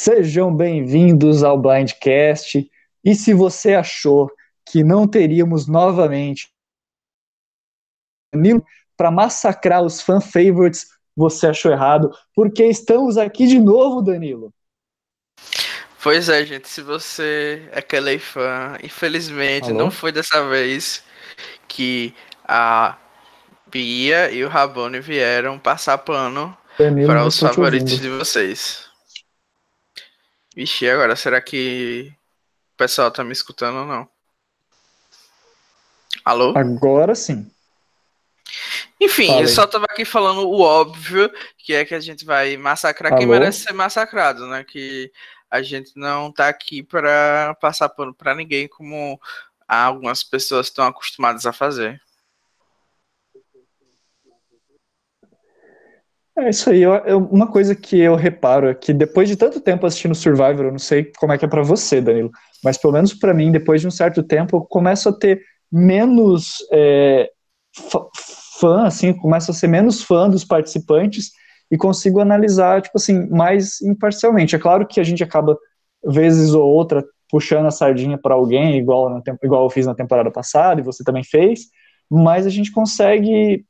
Sejam bem-vindos ao Blindcast. E se você achou que não teríamos novamente para massacrar os fan favorites, você achou errado, porque estamos aqui de novo, Danilo. Pois é, gente, se você é aquele fã, infelizmente Alô? não foi dessa vez que a Bia e o Rabone vieram passar pano para os favoritos de vocês. Vixe, agora, será que o pessoal tá me escutando ou não? Alô? Agora sim. Enfim, Falei. eu só tava aqui falando o óbvio, que é que a gente vai massacrar Alô? quem merece ser massacrado, né? Que a gente não tá aqui para passar pano para ninguém como algumas pessoas estão acostumadas a fazer. É isso aí. Eu, eu, uma coisa que eu reparo é que depois de tanto tempo assistindo Survivor, eu não sei como é que é para você, Danilo, mas pelo menos para mim, depois de um certo tempo, eu começo a ter menos é, fã, assim, começo a ser menos fã dos participantes e consigo analisar, tipo assim, mais imparcialmente. É claro que a gente acaba, vezes ou outra, puxando a sardinha para alguém, igual, igual eu fiz na temporada passada e você também fez, mas a gente consegue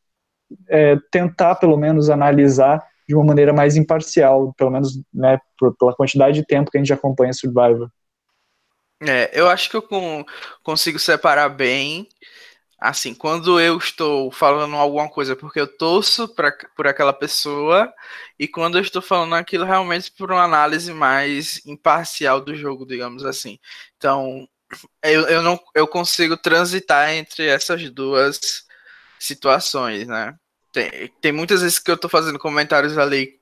é, tentar, pelo menos, analisar de uma maneira mais imparcial, pelo menos né, por, pela quantidade de tempo que a gente acompanha Survivor. É, eu acho que eu com, consigo separar bem, assim, quando eu estou falando alguma coisa porque eu torço pra, por aquela pessoa, e quando eu estou falando aquilo realmente por uma análise mais imparcial do jogo, digamos assim. Então, eu, eu não eu consigo transitar entre essas duas situações, né? Tem, tem muitas vezes que eu tô fazendo comentários ali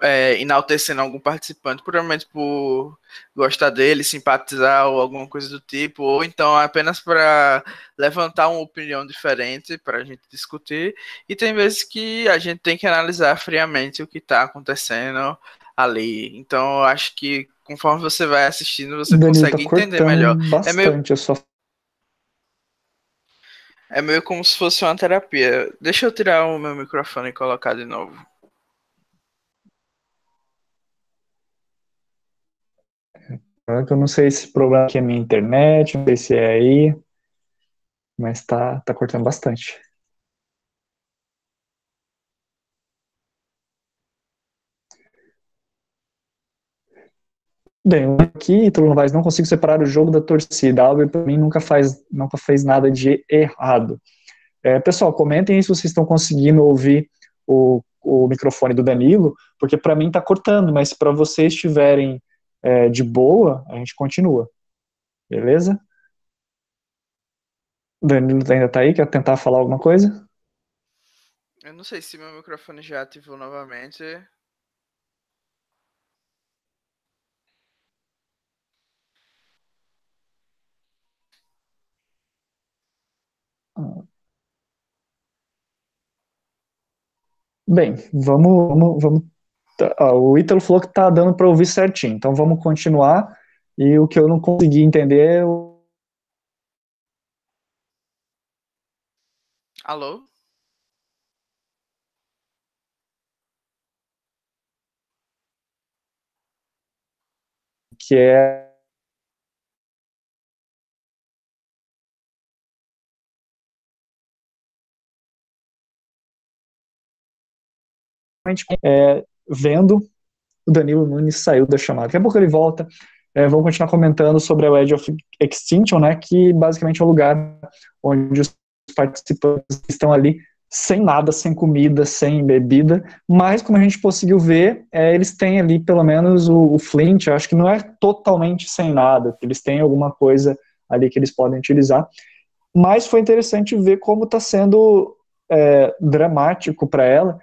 é, enaltecendo algum participante, provavelmente por gostar dele, simpatizar ou alguma coisa do tipo, ou então apenas para levantar uma opinião diferente para a gente discutir. E tem vezes que a gente tem que analisar friamente o que está acontecendo ali. Então, eu acho que conforme você vai assistindo, você Danilo, consegue tá entender melhor. Bastante, é meio... eu só é meio como se fosse uma terapia. Deixa eu tirar o meu microfone e colocar de novo. Eu não sei se o problema aqui é minha internet, não sei se é aí, mas tá, tá cortando bastante. Bem, aqui, Ítalo Novaes, não consigo separar o jogo da torcida. Algo para mim nunca faz, nunca fez nada de errado. É, pessoal, comentem aí se vocês estão conseguindo ouvir o, o microfone do Danilo, porque para mim está cortando, mas para vocês estiverem é, de boa, a gente continua. Beleza? Danilo ainda está aí? Quer tentar falar alguma coisa? Eu não sei se meu microfone já ativou novamente. Bem, vamos, vamos, vamos. Tá, o Ítalo falou que tá dando para ouvir certinho, então vamos continuar. E o que eu não consegui entender. Eu... Alô? Que é é, vendo o Danilo Nunes saiu da chamada. Daqui a pouco ele volta. É, vamos continuar comentando sobre a Edge of Extinction, né, que basicamente é um lugar onde os participantes estão ali sem nada, sem comida, sem bebida, mas como a gente conseguiu ver, é, eles têm ali pelo menos o, o Flint, acho que não é totalmente sem nada, eles têm alguma coisa ali que eles podem utilizar, mas foi interessante ver como está sendo é, dramático para ela,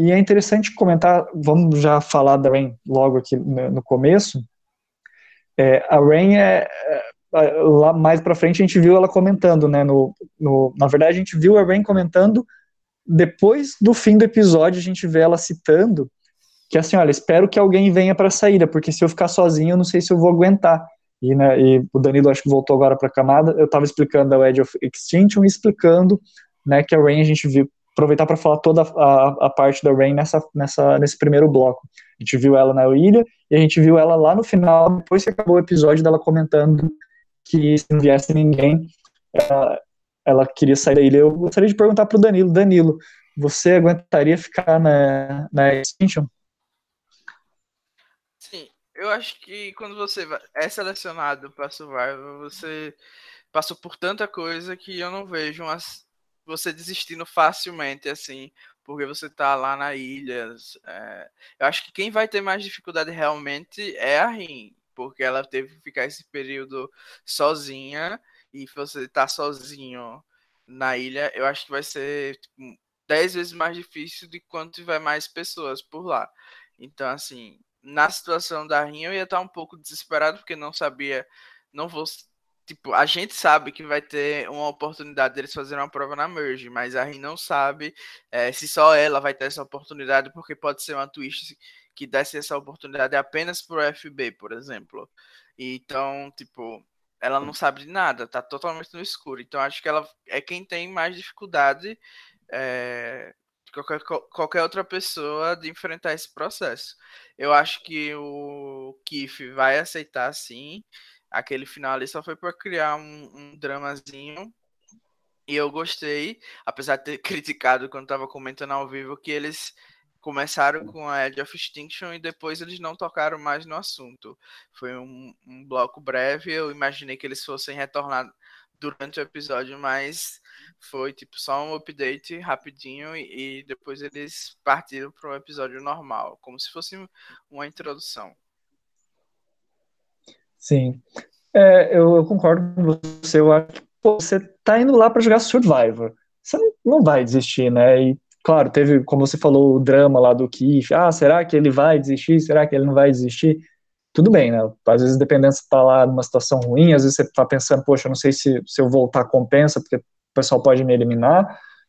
e é interessante comentar, vamos já falar da Rain logo aqui no começo. É, a Rain é, é lá mais para frente a gente viu ela comentando, né? No, no, na verdade a gente viu a Rain comentando depois do fim do episódio a gente vê ela citando que assim, olha, espero que alguém venha para a saída, porque se eu ficar sozinho eu não sei se eu vou aguentar. E, né, e o Danilo acho que voltou agora para a camada. Eu estava explicando a Edge of Extinction explicando, né, que a Rain a gente viu aproveitar para falar toda a, a, parte da Rain nessa, nessa, nesse primeiro bloco. A gente viu ela na ilha e a gente viu ela lá no final, depois que acabou o episódio dela comentando que se não viesse ninguém, ela, ela queria sair da ilha. Eu gostaria de perguntar para o Danilo, Danilo, você aguentaria ficar na, na Extinction? Sim, eu acho que quando você é selecionado para Survivor, você passou por tanta coisa que eu não vejo umas, você desistindo facilmente, assim, porque você tá lá na ilha. É, eu acho que quem vai ter mais dificuldade realmente é a Rin, porque ela teve que ficar esse período sozinha, e você tá sozinho na ilha, eu acho que vai ser tipo, dez vezes mais difícil de quando tiver mais pessoas por lá. Então, assim, na situação da Rin, eu ia estar um pouco desesperado, porque não sabia, não vou. Tipo, a gente sabe que vai ter uma oportunidade deles fazerem uma prova na Merge, mas a Rin não sabe é, se só ela vai ter essa oportunidade, porque pode ser uma twist que desse essa oportunidade apenas pro FB, por exemplo. Então, tipo, ela não sabe de nada, tá totalmente no escuro. Então, acho que ela é quem tem mais dificuldade é, qualquer, qualquer outra pessoa de enfrentar esse processo. Eu acho que o Kiff vai aceitar sim. Aquele final ali só foi para criar um, um dramazinho. E eu gostei, apesar de ter criticado quando estava comentando ao vivo, que eles começaram com a Edge of Extinction e depois eles não tocaram mais no assunto. Foi um, um bloco breve, eu imaginei que eles fossem retornar durante o episódio, mas foi tipo só um update rapidinho e, e depois eles partiram para um episódio normal, como se fosse uma introdução. Sim, é, eu, eu, concordo com você. Eu acho que pô, você tá indo lá para jogar Survivor, você não, não vai desistir, né? E claro, teve, como você falou, o drama lá do Keith. Ah, será que ele vai desistir? Será que ele não vai desistir? tudo bem, né? Às vezes, dependendo se tá lá numa situação ruim, às vezes você tá pensando, poxa, eu não sei se, se eu voltar compensa, porque o pessoal pode me eliminar,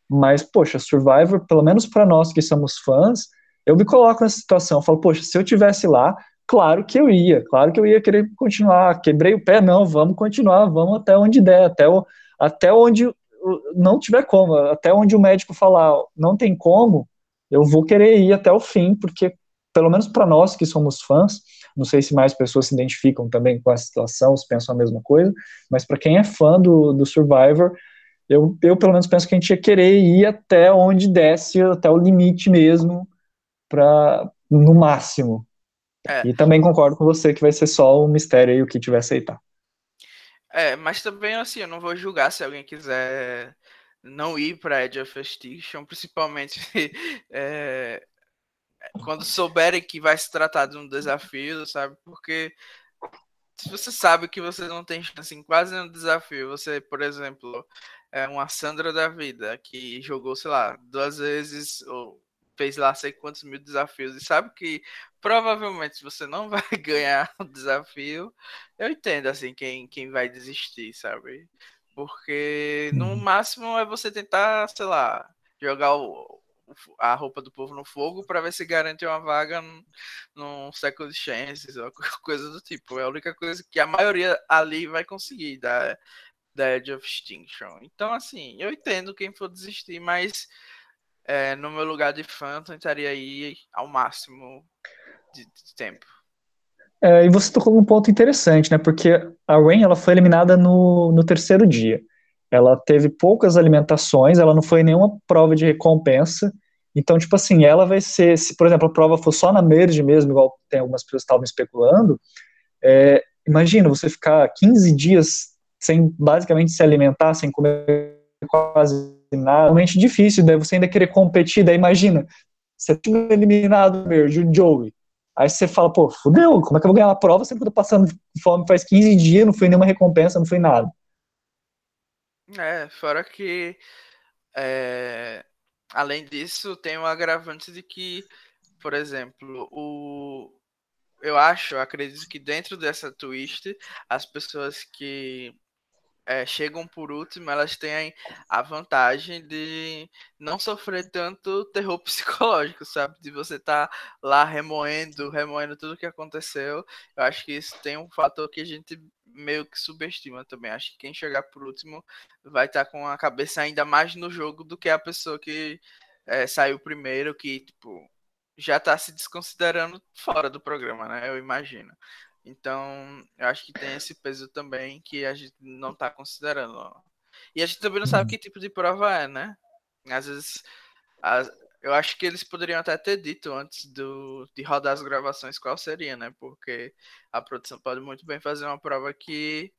mas, poxa, Survivor, pelo menos para nós que somos fãs, eu me coloco nessa situação, eu falo, poxa, se eu tivesse lá, claro que eu ia, claro que eu ia querer continuar, quebrei o pé, não, vamos continuar, vamos até onde der, até, o, até onde não tiver como, até onde o médico falar, não tem como, eu vou querer ir até o fim, porque, pelo menos para nós que somos fãs, não sei se mais pessoas se identificam também com essa situação, se pensam a mesma coisa, mas para quem é fã do, do Survivor, eu, eu pelo menos penso que a gente ia querer ir até onde desce, até o limite mesmo, para no máximo. É. E também concordo com você que vai ser só um mistério aí o que tiver aceitar. É, mas também assim, eu não vou julgar se alguém quiser não ir para Edge of Extinction, principalmente é, quando souberem que vai se tratar de um desafio, sabe? Porque se você sabe que você não tem chance em quase nenhum desafio, você, por exemplo, é uma Sandra da vida que jogou, sei lá, duas vezes ou fez lá sei quantos mil desafios e sabe que provavelmente você não vai ganhar o desafio, eu entendo assim quem, quem vai desistir, sabe? Porque no uhum. máximo é você tentar, sei lá, jogar o, a roupa do povo no fogo para ver se garante uma vaga num Second Chances ou coisa do tipo. É a única coisa que a maioria ali vai conseguir da, da Edge of Extinction. Então, assim, eu entendo quem for desistir, mas é, no meu lugar de fã, tentaria ir ao máximo de, de tempo. É, e você tocou um ponto interessante, né? Porque a Rain ela foi eliminada no, no terceiro dia. Ela teve poucas alimentações, ela não foi nenhuma prova de recompensa. Então, tipo assim, ela vai ser, se por exemplo a prova for só na merge mesmo, igual tem algumas pessoas que estavam especulando, é, imagina você ficar 15 dias sem basicamente se alimentar, sem comer quase nada, realmente difícil, daí você ainda querer competir, daí imagina, você tinha eliminado merge, o Joey, aí você fala, pô, fudeu, como é que eu vou ganhar uma prova se eu tô passando fome faz 15 dias, não foi nenhuma recompensa, não foi nada. É, fora que é, além disso, tem o agravante de que, por exemplo, o eu acho, eu acredito que dentro dessa twist, as pessoas que é, chegam por último, elas têm a vantagem de não sofrer tanto terror psicológico, sabe? De você estar tá lá remoendo, remoendo tudo que aconteceu. Eu acho que isso tem um fator que a gente meio que subestima também. Acho que quem chegar por último vai estar tá com a cabeça ainda mais no jogo do que a pessoa que é, saiu primeiro, que, tipo, já está se desconsiderando fora do programa, né? Eu imagino. Então, eu acho que tem esse peso também que a gente não está considerando. E a gente também não sabe uhum. que tipo de prova é, né? Às vezes, as, eu acho que eles poderiam até ter dito antes do, de rodar as gravações qual seria, né? Porque a produção pode muito bem fazer uma prova que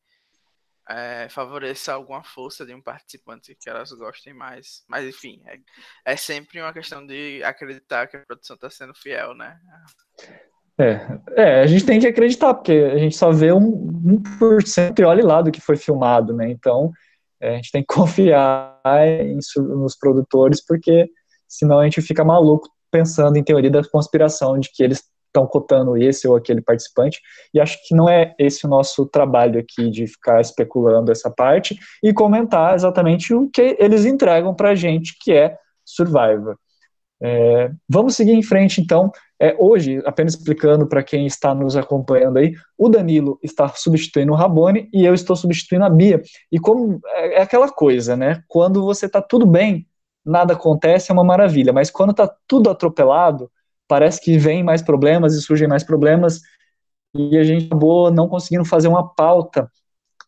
é, favoreça alguma força de um participante que elas gostem mais. Mas enfim, é, é sempre uma questão de acreditar que a produção está sendo fiel, né? É, é, a gente tem que acreditar, porque a gente só vê um, 1% e olha lá do que foi filmado, né? Então, é, a gente tem que confiar em, nos produtores, porque senão a gente fica maluco pensando em teoria da conspiração, de que eles estão cotando esse ou aquele participante, e acho que não é esse o nosso trabalho aqui, de ficar especulando essa parte, e comentar exatamente o que eles entregam para a gente, que é Survivor. É, vamos seguir em frente, então. É, hoje, apenas explicando para quem está nos acompanhando aí, o Danilo está substituindo o Rabone e eu estou substituindo a Bia. E como é, é aquela coisa, né? Quando você está tudo bem, nada acontece, é uma maravilha. Mas quando está tudo atropelado, parece que vem mais problemas e surgem mais problemas. E a gente acabou não conseguindo fazer uma pauta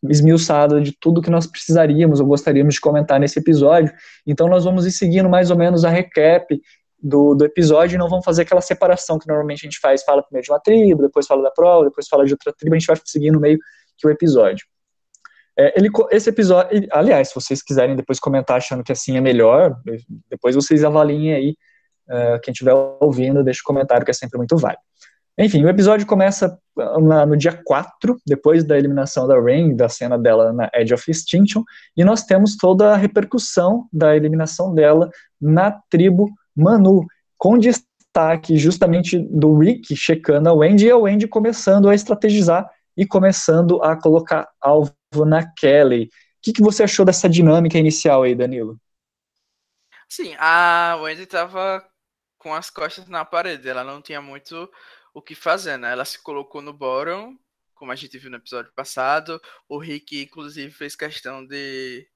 esmiuçada de tudo que nós precisaríamos ou gostaríamos de comentar nesse episódio. Então nós vamos ir seguindo mais ou menos a recap do, do episódio e não vamos fazer aquela separação que normalmente a gente faz, fala primeiro de uma tribo, depois fala da prova, depois fala de outra tribo, a gente vai seguindo meio que o episódio. É, ele, esse episódio, aliás, se vocês quiserem depois comentar achando que assim é melhor, depois vocês avaliem aí, uh, quem estiver ouvindo, deixa um comentário que é sempre muito válido. Enfim, o episódio começa na, no dia 4, depois da eliminação da Rain, da cena dela na Edge of Extinction, e nós temos toda a repercussão da eliminação dela na tribo Manu, com destaque justamente do Rick checando a Wendy e a Wendy começando a estrategizar e começando a colocar alvo na Kelly. O que, que você achou dessa dinâmica inicial aí, Danilo? Sim, a Wendy estava com as costas na parede, ela não tinha muito o que fazer, né? Ela se colocou no bottom, como a gente viu no episódio passado. O Rick, inclusive, fez questão de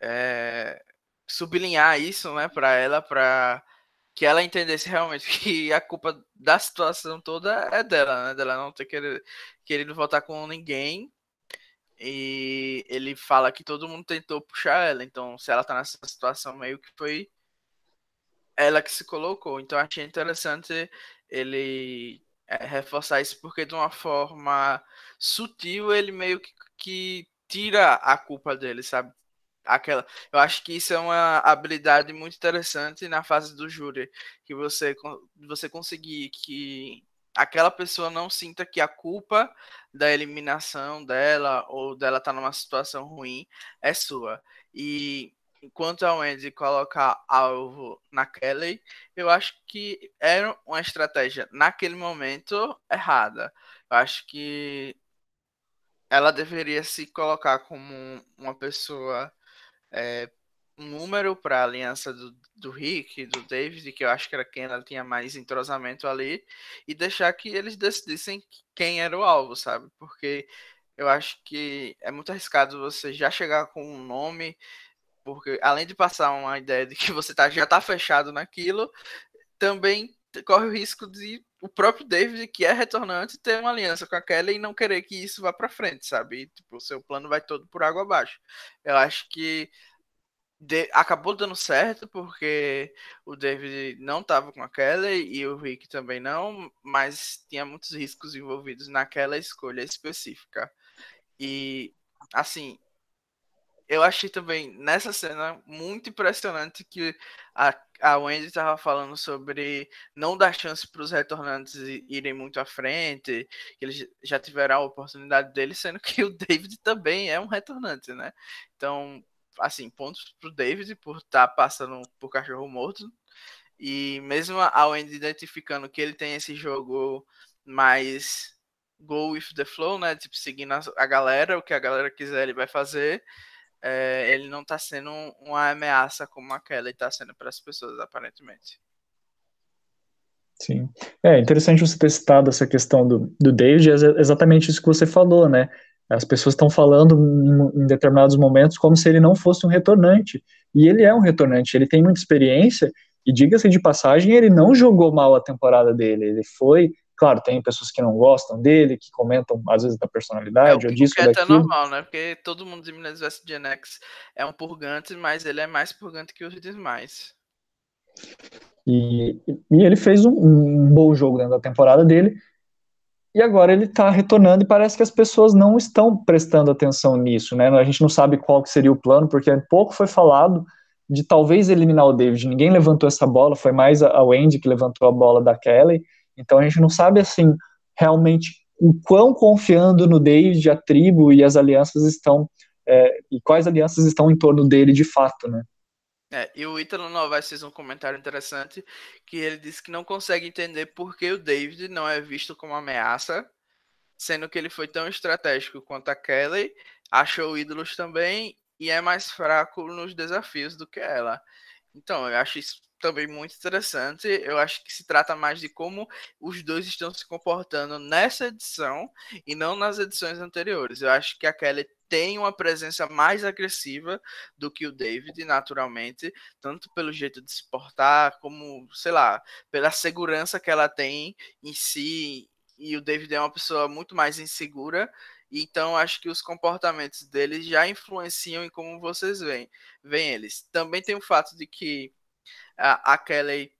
é, sublinhar isso, né, para ela, para que ela entendesse realmente que a culpa da situação toda é dela, né, dela não ter querido, querido voltar com ninguém. E ele fala que todo mundo tentou puxar ela, então se ela tá nessa situação meio que foi ela que se colocou. Então achei interessante ele é, reforçar isso porque de uma forma sutil ele meio que, que tira a culpa dele, sabe? Aquela. Eu acho que isso é uma habilidade muito interessante na fase do júri, que você você conseguir que aquela pessoa não sinta que a culpa da eliminação dela ou dela estar tá numa situação ruim é sua. E enquanto a Wendy colocar alvo na Kelly, eu acho que era uma estratégia naquele momento errada. Eu acho que ela deveria se colocar como uma pessoa é, um número para a aliança do, do Rick, do David, que eu acho que era quem ela tinha mais entrosamento ali, e deixar que eles decidissem quem era o alvo, sabe? Porque eu acho que é muito arriscado você já chegar com um nome, porque além de passar uma ideia de que você tá, já está fechado naquilo, também corre o risco de o próprio David, que é retornante, ter uma aliança com a Kelly e não querer que isso vá para frente, sabe? E, tipo, o seu plano vai todo por água abaixo. Eu acho que de, acabou dando certo porque o David não estava com a Kelly e o Rick também não, mas tinha muitos riscos envolvidos naquela escolha específica. E assim, eu achei também nessa cena muito impressionante que a, a Wendy estava falando sobre não dar chance para os retornantes irem muito à frente, que eles já tiveram a oportunidade deles, sendo que o David também é um retornante, né? Então, assim, pontos para o David por estar tá passando por cachorro morto. E mesmo a Wendy identificando que ele tem esse jogo mais go with the flow, né? Tipo, seguindo a galera, o que a galera quiser ele vai fazer é, ele não está sendo uma ameaça como aquela está sendo para as pessoas, aparentemente. Sim. É interessante você ter citado essa questão do, do David, é exatamente isso que você falou, né? As pessoas estão falando em, em, determinados momentos como se ele não fosse um retornante. E ele é um retornante, ele tem muita experiência E diga-se de passagem, ele não jogou mal a temporada dele. Ele foi. Claro, tem pessoas que não gostam dele, que comentam às vezes da personalidade, é, ou disso, que é daquilo. normal, né? Porque todo mundo de Minas vs Gen X é um purgante, mas ele é mais purgante que os demais. E, e ele fez um, um bom jogo dentro da temporada dele. E agora ele está retornando e parece que as pessoas não estão prestando atenção nisso, né? A gente não sabe qual seria o plano, porque pouco foi falado de talvez eliminar o David. Ninguém levantou essa bola, foi mais a Wendy que levantou a bola da Kelly. Então a gente não sabe assim realmente o quão confiando no David a tribo e as alianças estão é, e quais alianças estão em torno dele de fato, né? É, e o Ítalo Novaes fez um comentário interessante que ele disse que não consegue entender por que o David não é visto como ameaça, sendo que ele foi tão estratégico quanto a Kelly, achou ídolos também e é mais fraco nos desafios do que ela. Então, eu acho isso também muito interessante. Eu acho que se trata mais de como os dois estão se comportando nessa edição e não nas edições anteriores. Eu acho que a Kelly tem uma presença mais agressiva do que o David, naturalmente, tanto pelo jeito de se portar, como, sei lá, pela segurança que ela tem em si. E o David é uma pessoa muito mais insegura, então acho que os comportamentos dele já influenciam em como vocês veem, veem eles. Também tem o fato de que a, a Kelly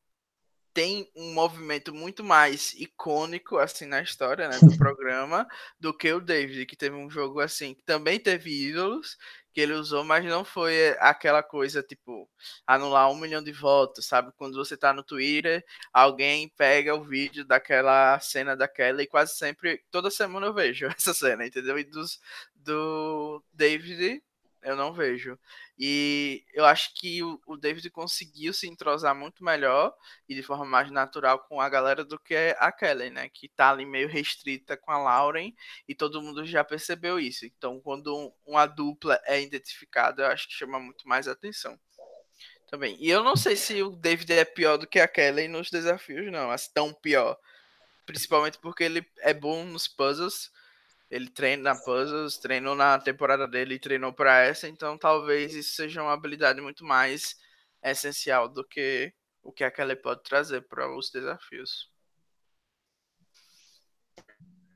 tem um movimento muito mais icônico assim na história né, do programa do que o David, que teve um jogo assim, que também teve ídolos que ele usou, mas não foi aquela coisa tipo anular um milhão de votos, sabe? Quando você tá no Twitter, alguém pega o vídeo daquela cena daquela e quase sempre, toda semana eu vejo essa cena, entendeu? E dos, do David eu não vejo. E eu acho que o, o, David conseguiu se entrosar muito melhor e de forma mais natural com a galera do que a Kelly, né? Que tá ali meio restrita com a Lauren e todo mundo já percebeu isso. Então, quando um, uma dupla é identificada, eu acho que chama muito mais atenção. Também. E eu não sei se o David é pior do que a Kelly nos desafios, não. Assim, tão pior. Principalmente porque ele é bom nos puzzles ele treina na Puzzles, treinou na temporada dele e treinou para essa, então talvez isso seja uma habilidade muito mais essencial do que o que a Kelly pode trazer para os desafios.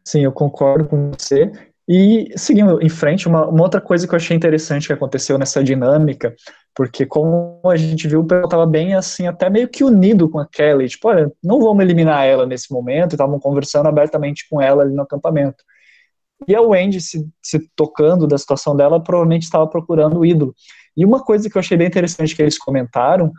Sim, eu concordo com você. E seguindo em frente, uma, uma, outra coisa que eu achei interessante que aconteceu nessa dinâmica, porque como a gente viu, o pessoal estava bem assim, até meio que unido com a Kelly, tipo, olha, não vamos eliminar ela nesse momento, estavam conversando abertamente com ela ali no acampamento. E a Wendy, se, se tocando da situação dela, provavelmente estava procurando o ídolo. E uma coisa que eu achei bem interessante que eles comentaram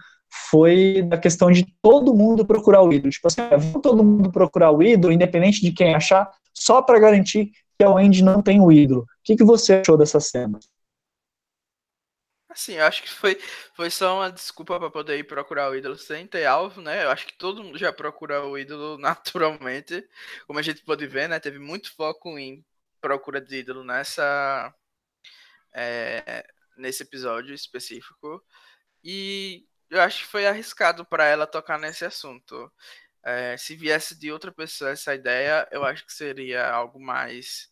foi da questão de todo mundo procurar o ídolo. Tipo assim, ah, vamos todo mundo procurar o ídolo, independente de quem achar, só para garantir que a Wendy não tem o ídolo. O que, que você achou dessa cena? Assim, eu acho que foi, foi só uma desculpa para poder ir procurar o ídolo sem ter alvo, né? Eu acho que todo mundo já procura o ídolo naturalmente. Como a gente pode ver, né? Teve muito foco em procura de ídolo nessa é, nesse episódio específico e eu acho que foi arriscado para ela tocar nesse assunto. É, se viesse de outra pessoa essa ideia, eu acho que seria algo mais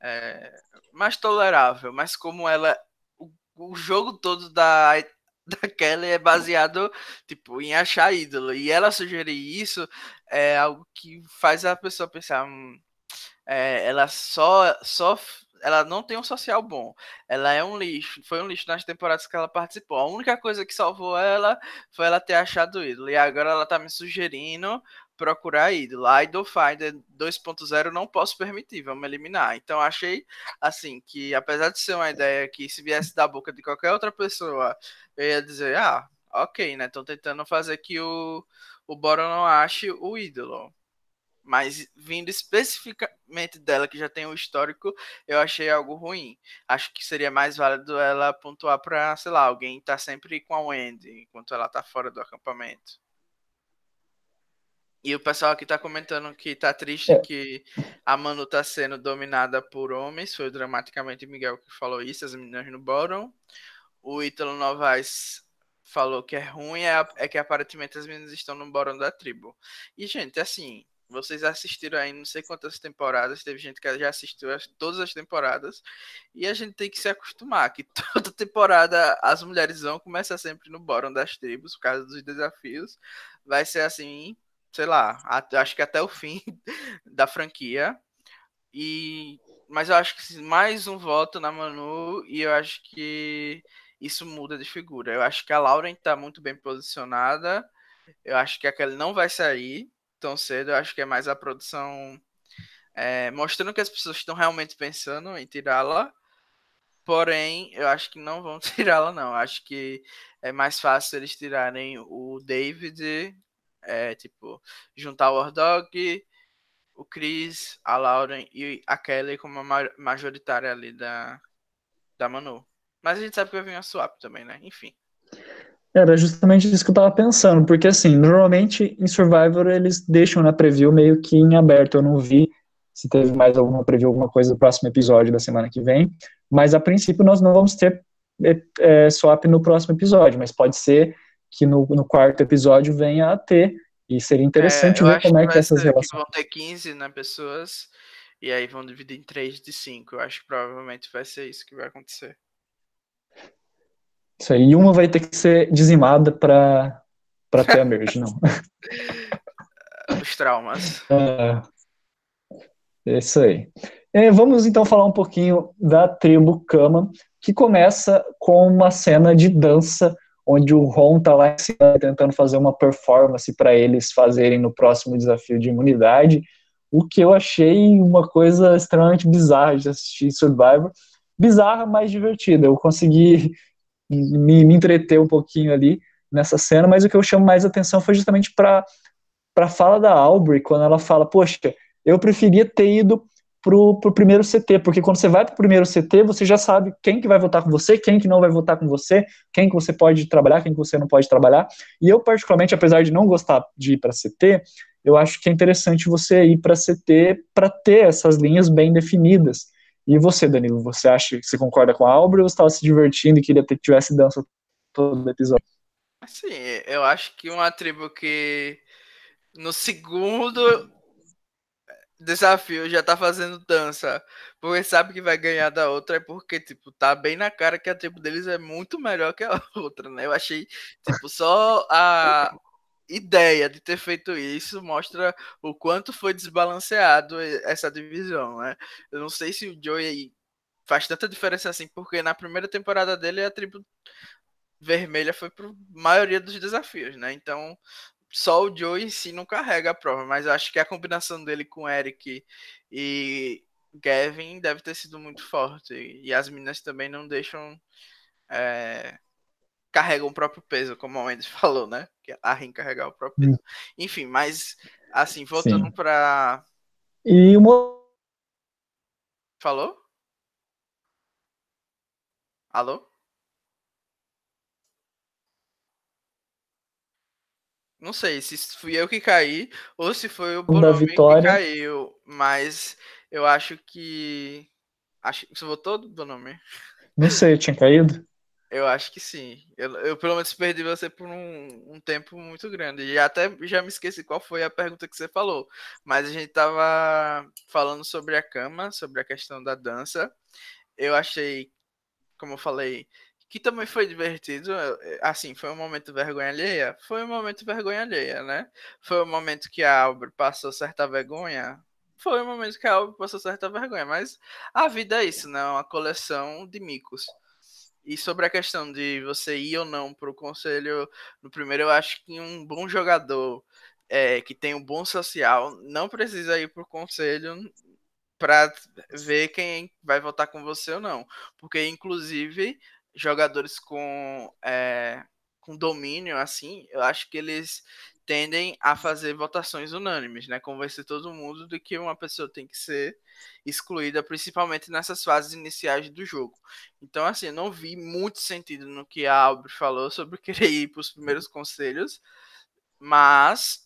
é, mais tolerável. Mas como ela o, o jogo todo da da Kelly é baseado tipo em achar ídolo e ela sugerir isso é algo que faz a pessoa pensar hum, é, ela só, só ela não tem um social bom. Ela é um lixo. Foi um lixo nas temporadas que ela participou. A única coisa que salvou ela foi ela ter achado o ídolo. E agora ela tá me sugerindo procurar ídolo. Idol Finder 2.0 não posso permitir, vamos eliminar. Então achei assim que apesar de ser uma ideia que se viesse da boca de qualquer outra pessoa, eu ia dizer, ah, ok, né? Estão tentando fazer que o, o Boro não ache o ídolo. Mas vindo especificamente dela, que já tem o um histórico, eu achei algo ruim. Acho que seria mais válido ela pontuar para, sei lá, alguém tá sempre com a Wendy, enquanto ela tá fora do acampamento. E o pessoal aqui tá comentando que tá triste é. que a Manu tá sendo dominada por homens. Foi dramaticamente Miguel que falou isso, as meninas no bottom. O Ítalo Novaes falou que é ruim, é, é que aparentemente as meninas estão no bottom da tribo. E, gente, assim, vocês assistiram aí não sei quantas temporadas, teve gente que já assistiu todas as temporadas, e a gente tem que se acostumar que toda temporada as mulheres vão começar sempre no bórum das tribos por causa dos desafios. Vai ser assim, sei lá, acho que até o fim da franquia. E mas eu acho que mais um voto na Manu e eu acho que isso muda de figura. Eu acho que a Lauren está muito bem posicionada. Eu acho que a Kelly não vai sair tão cedo. Eu acho que é mais a produção é, mostrando que as pessoas estão realmente pensando em tirá-la. Porém, eu acho que não vão tirá-la, não. Eu acho que é mais fácil eles tirarem o David, é, tipo, juntar o Ordog, o Chris, a Lauren e a Kelly como a majoritária ali da, da Manu. Mas a gente sabe que vai vir a swap também, né? Enfim. Era justamente isso que eu tava pensando, porque assim, normalmente em Survivor eles deixam na preview meio que em aberto. Eu não vi se teve mais alguma preview, alguma coisa do próximo episódio da semana que vem, mas a princípio nós não vamos ter é, é, swap no próximo episódio, mas pode ser que no, no quarto episódio venha a ter, e seria interessante é, ver como é que, que essas relações. Que vão ter 15 né, pessoas, e aí vão dividir em 3 de 5. Eu acho que provavelmente vai ser isso que vai acontecer. Isso aí, uma vai ter que ser dizimada para ter a merge, não. Os traumas. É, isso aí. É, vamos então falar um pouquinho da tribo Kama, que começa com uma cena de dança, onde o Ron tá lá em cima tentando fazer uma performance para eles fazerem no próximo desafio de imunidade, o que eu achei uma coisa extremamente bizarra de assistir Survivor. Bizarra, mas divertida. Eu consegui me, me entreter um pouquinho ali nessa cena, mas o que eu chamo mais atenção foi justamente para a fala da Aubrey, quando ela fala, poxa, eu preferia ter ido pro, pro primeiro CT, porque quando você vai pro primeiro CT, você já sabe quem que vai votar com você, quem que não vai votar com você, quem que você pode trabalhar, quem que você não pode trabalhar. E eu, particularmente, apesar de não gostar de ir para CT, eu acho que é interessante você ir para CT para ter essas linhas bem definidas. E você, Danilo, você acha que você concorda com a Aubrey ou você estava se divertindo e queria que tivesse dança todo o episódio? Sim, eu acho que uma tribo que no segundo desafio já tá fazendo dança, porque sabe que vai ganhar da outra, é porque, tipo, tá bem na cara que a tribo deles é muito melhor que a outra, né? Eu achei, tipo, só a, ideia de ter feito isso mostra o quanto foi desbalanceado essa divisão, né? Eu não sei se o Joey faz tanta diferença assim, porque na primeira temporada dele a tribo vermelha foi para maioria dos desafios, né? Então só o Joey em si não carrega a prova, mas acho que a combinação dele com Eric e Gavin deve ter sido muito forte e as meninas também não deixam é, carregam o próprio peso, como a Wendy falou, né? Que a Rin carregar o próprio peso. Enfim, mas assim, voltando para E uma Falou? Alô? Não sei se fui eu que caí ou se foi o Bonomi que caiu, mas eu acho que. Acho... Você votou, Bonomi? Não sei, eu tinha caído. Eu acho que sim. Eu, eu pelo menos perdi você por um, um, tempo muito grande. E até já me esqueci qual foi a pergunta que você falou. Mas a gente tava falando sobre a cama, sobre a questão da dança. Eu achei, como eu falei, que também foi divertido. Assim, foi um momento vergonha alheia? Foi um momento vergonha alheia, né? Foi um momento que a Aubrey passou certa vergonha? Foi um momento que a Aubrey passou certa vergonha. Mas a vida é isso, né? Uma coleção de micos. E sobre a questão de você ir ou não para o conselho, no primeiro eu acho que um bom jogador é, que tem um bom social não precisa ir para o conselho para ver quem vai votar com você ou não. Porque, inclusive, jogadores com, é, com domínio, assim, eu acho que eles tendem a fazer votações unânimes, né? Convencer todo mundo de que uma pessoa tem que ser excluída, principalmente nessas fases iniciais do jogo. Então, assim, eu não vi muito sentido no que a Aubrey falou sobre querer ir para os primeiros conselhos, mas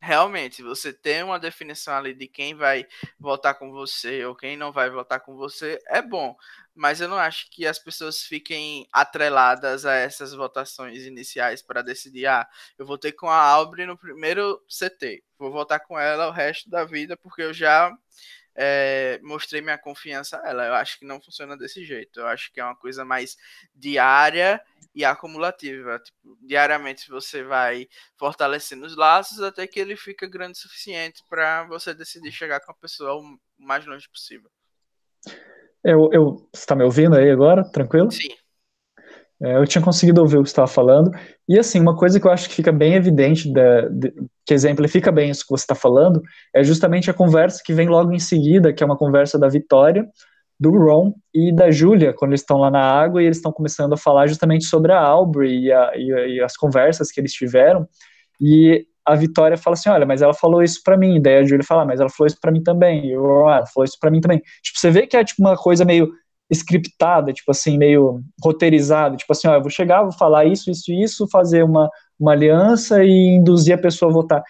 realmente você tem uma definição ali de quem vai votar com você ou quem não vai votar com você, é bom. Mas eu não acho que as pessoas fiquem atreladas a essas votações iniciais para decidir, ah, eu votei com a Albre no primeiro CT, vou votar com ela o resto da vida porque eu já é, mostrei minha confiança a ela. Eu acho que não funciona desse jeito. Eu acho que é uma coisa mais diária e acumulativa. Tipo, diariamente você vai fortalecendo os laços até que ele fica grande o suficiente para você decidir chegar com a pessoa o mais longe possível. Eu, eu, você está me ouvindo aí agora? Tranquilo? Sim. É, eu tinha conseguido ouvir o que você estava falando. E assim, uma coisa que eu acho que fica bem evidente, da, de, que exemplifica bem isso que você está falando, é justamente a conversa que vem logo em seguida, que é uma conversa da Vitória, do Ron e da Julia, quando eles estão lá na água e eles estão começando a falar justamente sobre a Aubrey e, a, e, e, as conversas que eles tiveram. E a Vitória fala assim: Olha, mas ela falou isso para mim. Daí a Julia fala: ah, Mas ela falou isso para mim também. E o Ron ah, falou isso para mim também. Tipo, você vê que é tipo uma coisa meio scriptada, tipo assim, meio roteirizada, tipo assim, ó, eu vou chegar, vou falar isso, isso e isso, fazer uma, uma aliança e induzir a pessoa a votar.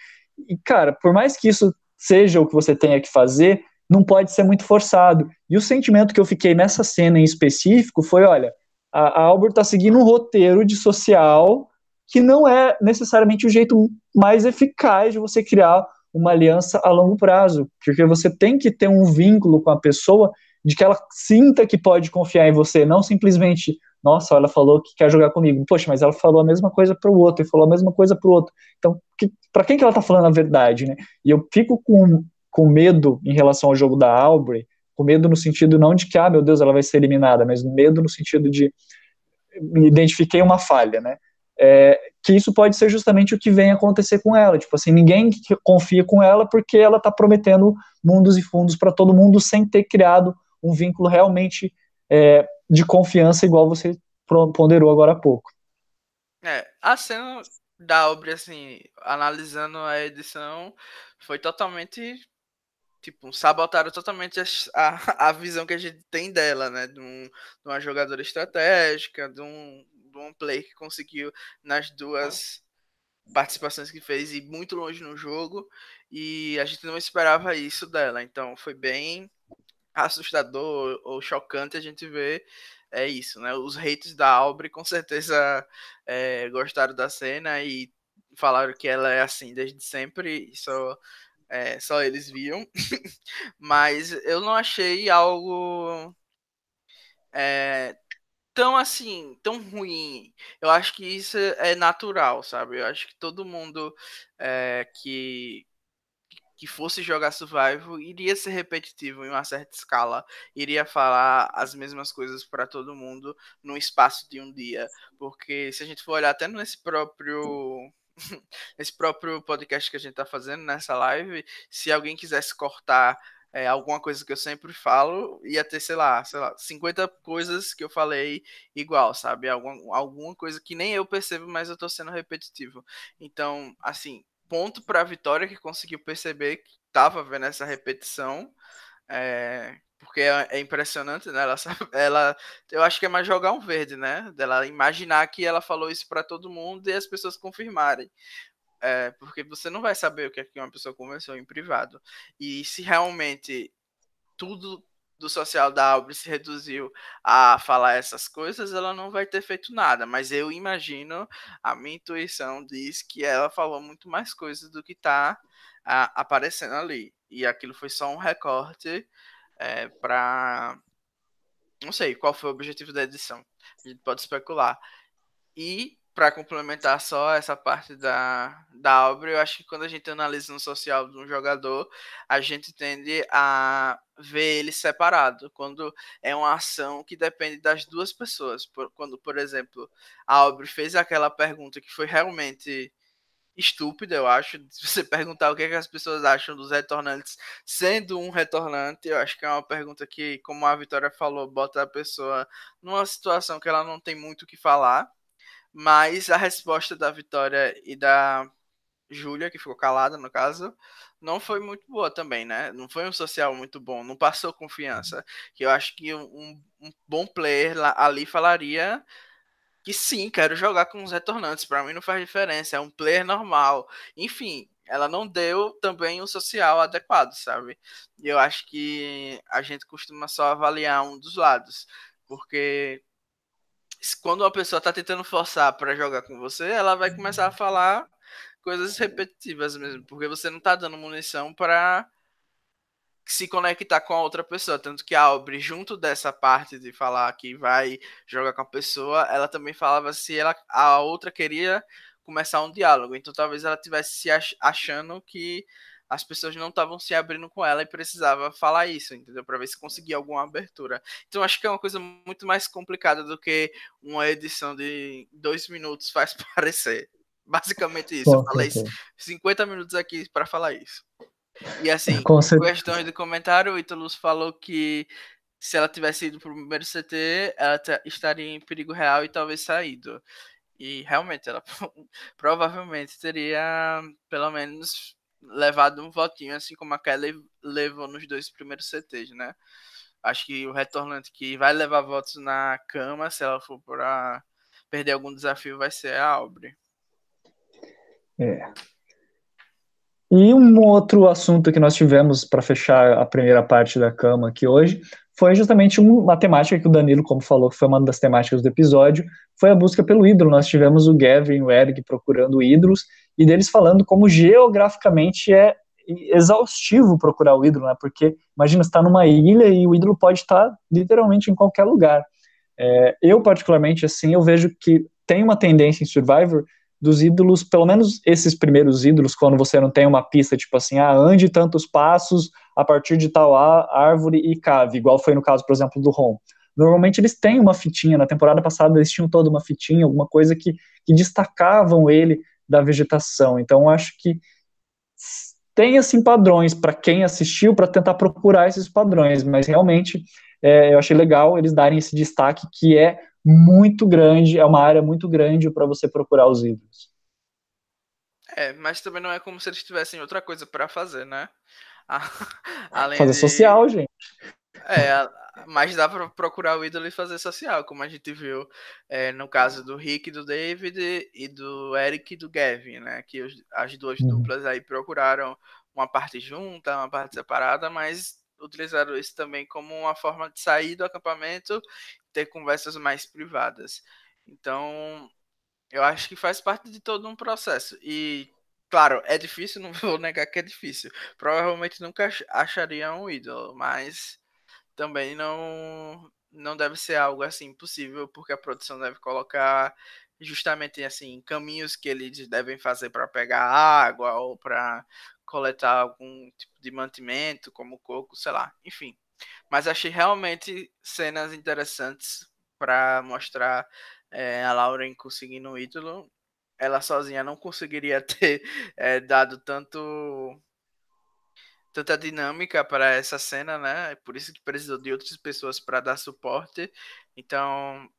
E, cara, por mais que isso seja o que você tenha que fazer, não pode ser muito forçado. E o sentimento que eu fiquei nessa cena em específico foi, olha, a, a Albert tá seguindo um roteiro de social que não é necessariamente o jeito mais eficaz de você criar uma aliança a longo prazo, porque você tem que ter um vínculo com a pessoa de que ela sinta que pode confiar em você, não simplesmente, nossa, ela falou que quer jogar comigo. Poxa, mas ela falou a mesma coisa para o outro e falou a mesma coisa para o outro. Então, para quem que ela está falando a verdade, né? E eu fico com, com medo em relação ao jogo da Aubrey, com medo no sentido não de que, ah, meu Deus, ela vai ser eliminada, mas medo no sentido de identifiquei uma falha, né? É, que isso pode ser justamente o que vem acontecer com ela. Tipo assim, ninguém confia com ela porque ela está prometendo mundos e fundos para todo mundo sem ter criado um vínculo realmente é, de confiança, igual você ponderou agora há pouco. É, a cena da obra, assim, analisando a edição, foi totalmente. Tipo, sabotaram totalmente a, a visão que a gente tem dela, né? De, um, de uma jogadora estratégica, de um, de um play que conseguiu nas duas participações que fez ir muito longe no jogo e a gente não esperava isso dela. Então foi bem assustador ou chocante a gente ver é isso, né? Os haters da Aubrey com certeza é, gostaram da cena e falaram que ela é assim desde sempre, só, é, só eles viam. Mas eu não achei algo é, tão assim, tão ruim. Eu acho que isso é natural, sabe? Eu acho que todo mundo que que fosse jogar survival iria ser repetitivo em uma certa escala, iria falar as mesmas coisas para todo mundo no espaço de um dia, porque se a gente for olhar até nesse próprio nesse próprio podcast que a gente está fazendo nessa live, se alguém quisesse cortar é, alguma coisa que eu sempre falo, ia ter, sei lá, sei lá, 50 coisas que eu falei igual, sabe? Alguma, alguma coisa que nem eu percebo, mas eu tô sendo repetitivo. Então, assim, ponto para a Vitória que conseguiu perceber que estava vendo essa repetição. É, porque é, é, impressionante, né? Ela, ela, eu acho que é mais jogar um verde, né? Dela imaginar que ela falou isso para todo mundo e as pessoas confirmarem. É, porque você não vai saber o que, é que uma pessoa conversou em privado. E se realmente tudo do social da Aubrey se reduziu a falar essas coisas, ela não vai ter feito nada. Mas eu imagino, a minha intuição diz que ela falou muito mais coisas do que está aparecendo ali. E aquilo foi só um recorte é, para. Não sei qual foi o objetivo da edição. A gente pode especular. E para complementar só essa parte da, da obra, eu acho que quando a gente analisa no social de um jogador, a gente tende a ver ele separado. Quando é uma ação que depende das duas pessoas. Por, quando, por exemplo, a Aubrey fez aquela pergunta que foi realmente estúpida, eu acho. Se você perguntar o que, é que as pessoas acham dos retornantes sendo um retornante, eu acho que é uma pergunta que, como a Vitória falou, bota a pessoa numa situação que ela não tem muito o que falar mas a resposta da Vitória e da Júlia, que ficou calada no caso, não foi muito boa também, né? Não foi um social muito bom, não passou confiança. Que eu acho que um, um bom player lá, ali falaria que sim, quero jogar com os retornantes. Para mim não faz diferença, é um player normal. Enfim, ela não deu também um social adequado, sabe? E eu acho que a gente costuma só avaliar um dos lados, porque quando uma pessoa tá tentando forçar para jogar com você, ela vai começar a falar coisas repetitivas mesmo, porque você não tá dando munição para se conectar com a outra pessoa. Tanto que a Aubrey, junto dessa parte de falar que vai jogar com a pessoa, ela também falava se ela, a outra queria começar um diálogo. Então talvez ela tivesse se achando que as pessoas não estavam se abrindo com ela e precisava falar isso, entendeu? Para ver se conseguia alguma abertura. Então acho que é uma coisa muito mais complicada do que uma edição de dois minutos faz parecer. Basicamente isso. eu falei 50 minutos aqui para falar isso. E assim, questões de comentário, o Italus falou que se ela tivesse ido pro primeiro CT, ela estaria em perigo real e talvez saído. E realmente, ela provavelmente teria pelo menos levado um votinho, assim como a Kelly levou nos dois primeiros CTs, né? Acho que o retornante que vai levar votos na cama, se ela for para perder algum desafio, vai ser a Aubrey. É. E um outro assunto que nós tivemos para fechar a primeira parte da cama aqui hoje foi justamente uma temática que o Danilo, como falou, que foi uma das temáticas do episódio, foi a busca pelo ídolo. Nós tivemos o Gavin e o Eric procurando ídolos e deles falando como geograficamente é exaustivo procurar o ídolo, né? Porque imagina estar numa ilha e o ídolo pode estar literalmente em qualquer lugar. É, eu particularmente assim, eu vejo que tem uma tendência em Survivor dos ídolos, pelo menos esses primeiros ídolos, quando você não tem uma pista, tipo assim, ah, ande tantos passos a partir de tal árvore e cave, igual foi no caso, por exemplo, do Ron. Normalmente eles têm uma fitinha, na temporada passada eles tinham toda uma fitinha, alguma coisa que, que destacavam ele da vegetação. Então, acho que tem, assim, padrões para quem assistiu, para tentar procurar esses padrões, mas realmente é, eu achei legal eles darem esse destaque que é muito grande, é uma área muito grande para você procurar os ídolos. É, mas também não é como se eles tivessem outra coisa para fazer, né? Além fazer de... social, gente. É, mas dá para procurar o ídolo e fazer social, como a gente viu é, no caso do Rick, do David e do Eric e do Gavin, né? Que os, as duas uhum. duplas aí procuraram uma parte junta, uma parte separada, mas utilizaram isso também como uma forma de sair do acampamento ter conversas mais privadas. Então, eu acho que faz parte de todo um processo. E, claro, é difícil, não vou negar que é difícil. Provavelmente nunca acharia um ídolo, mas também não não deve ser algo assim impossível, porque a produção deve colocar justamente assim caminhos que eles devem fazer para pegar água ou para coletar algum tipo de mantimento, como coco, sei lá, enfim. Mas achei realmente cenas interessantes para mostrar é, a Lauren conseguindo o ídolo. Ela sozinha não conseguiria ter é, dado tanto tanta dinâmica para essa cena, né? Por isso que precisou de outras pessoas para dar suporte. Então,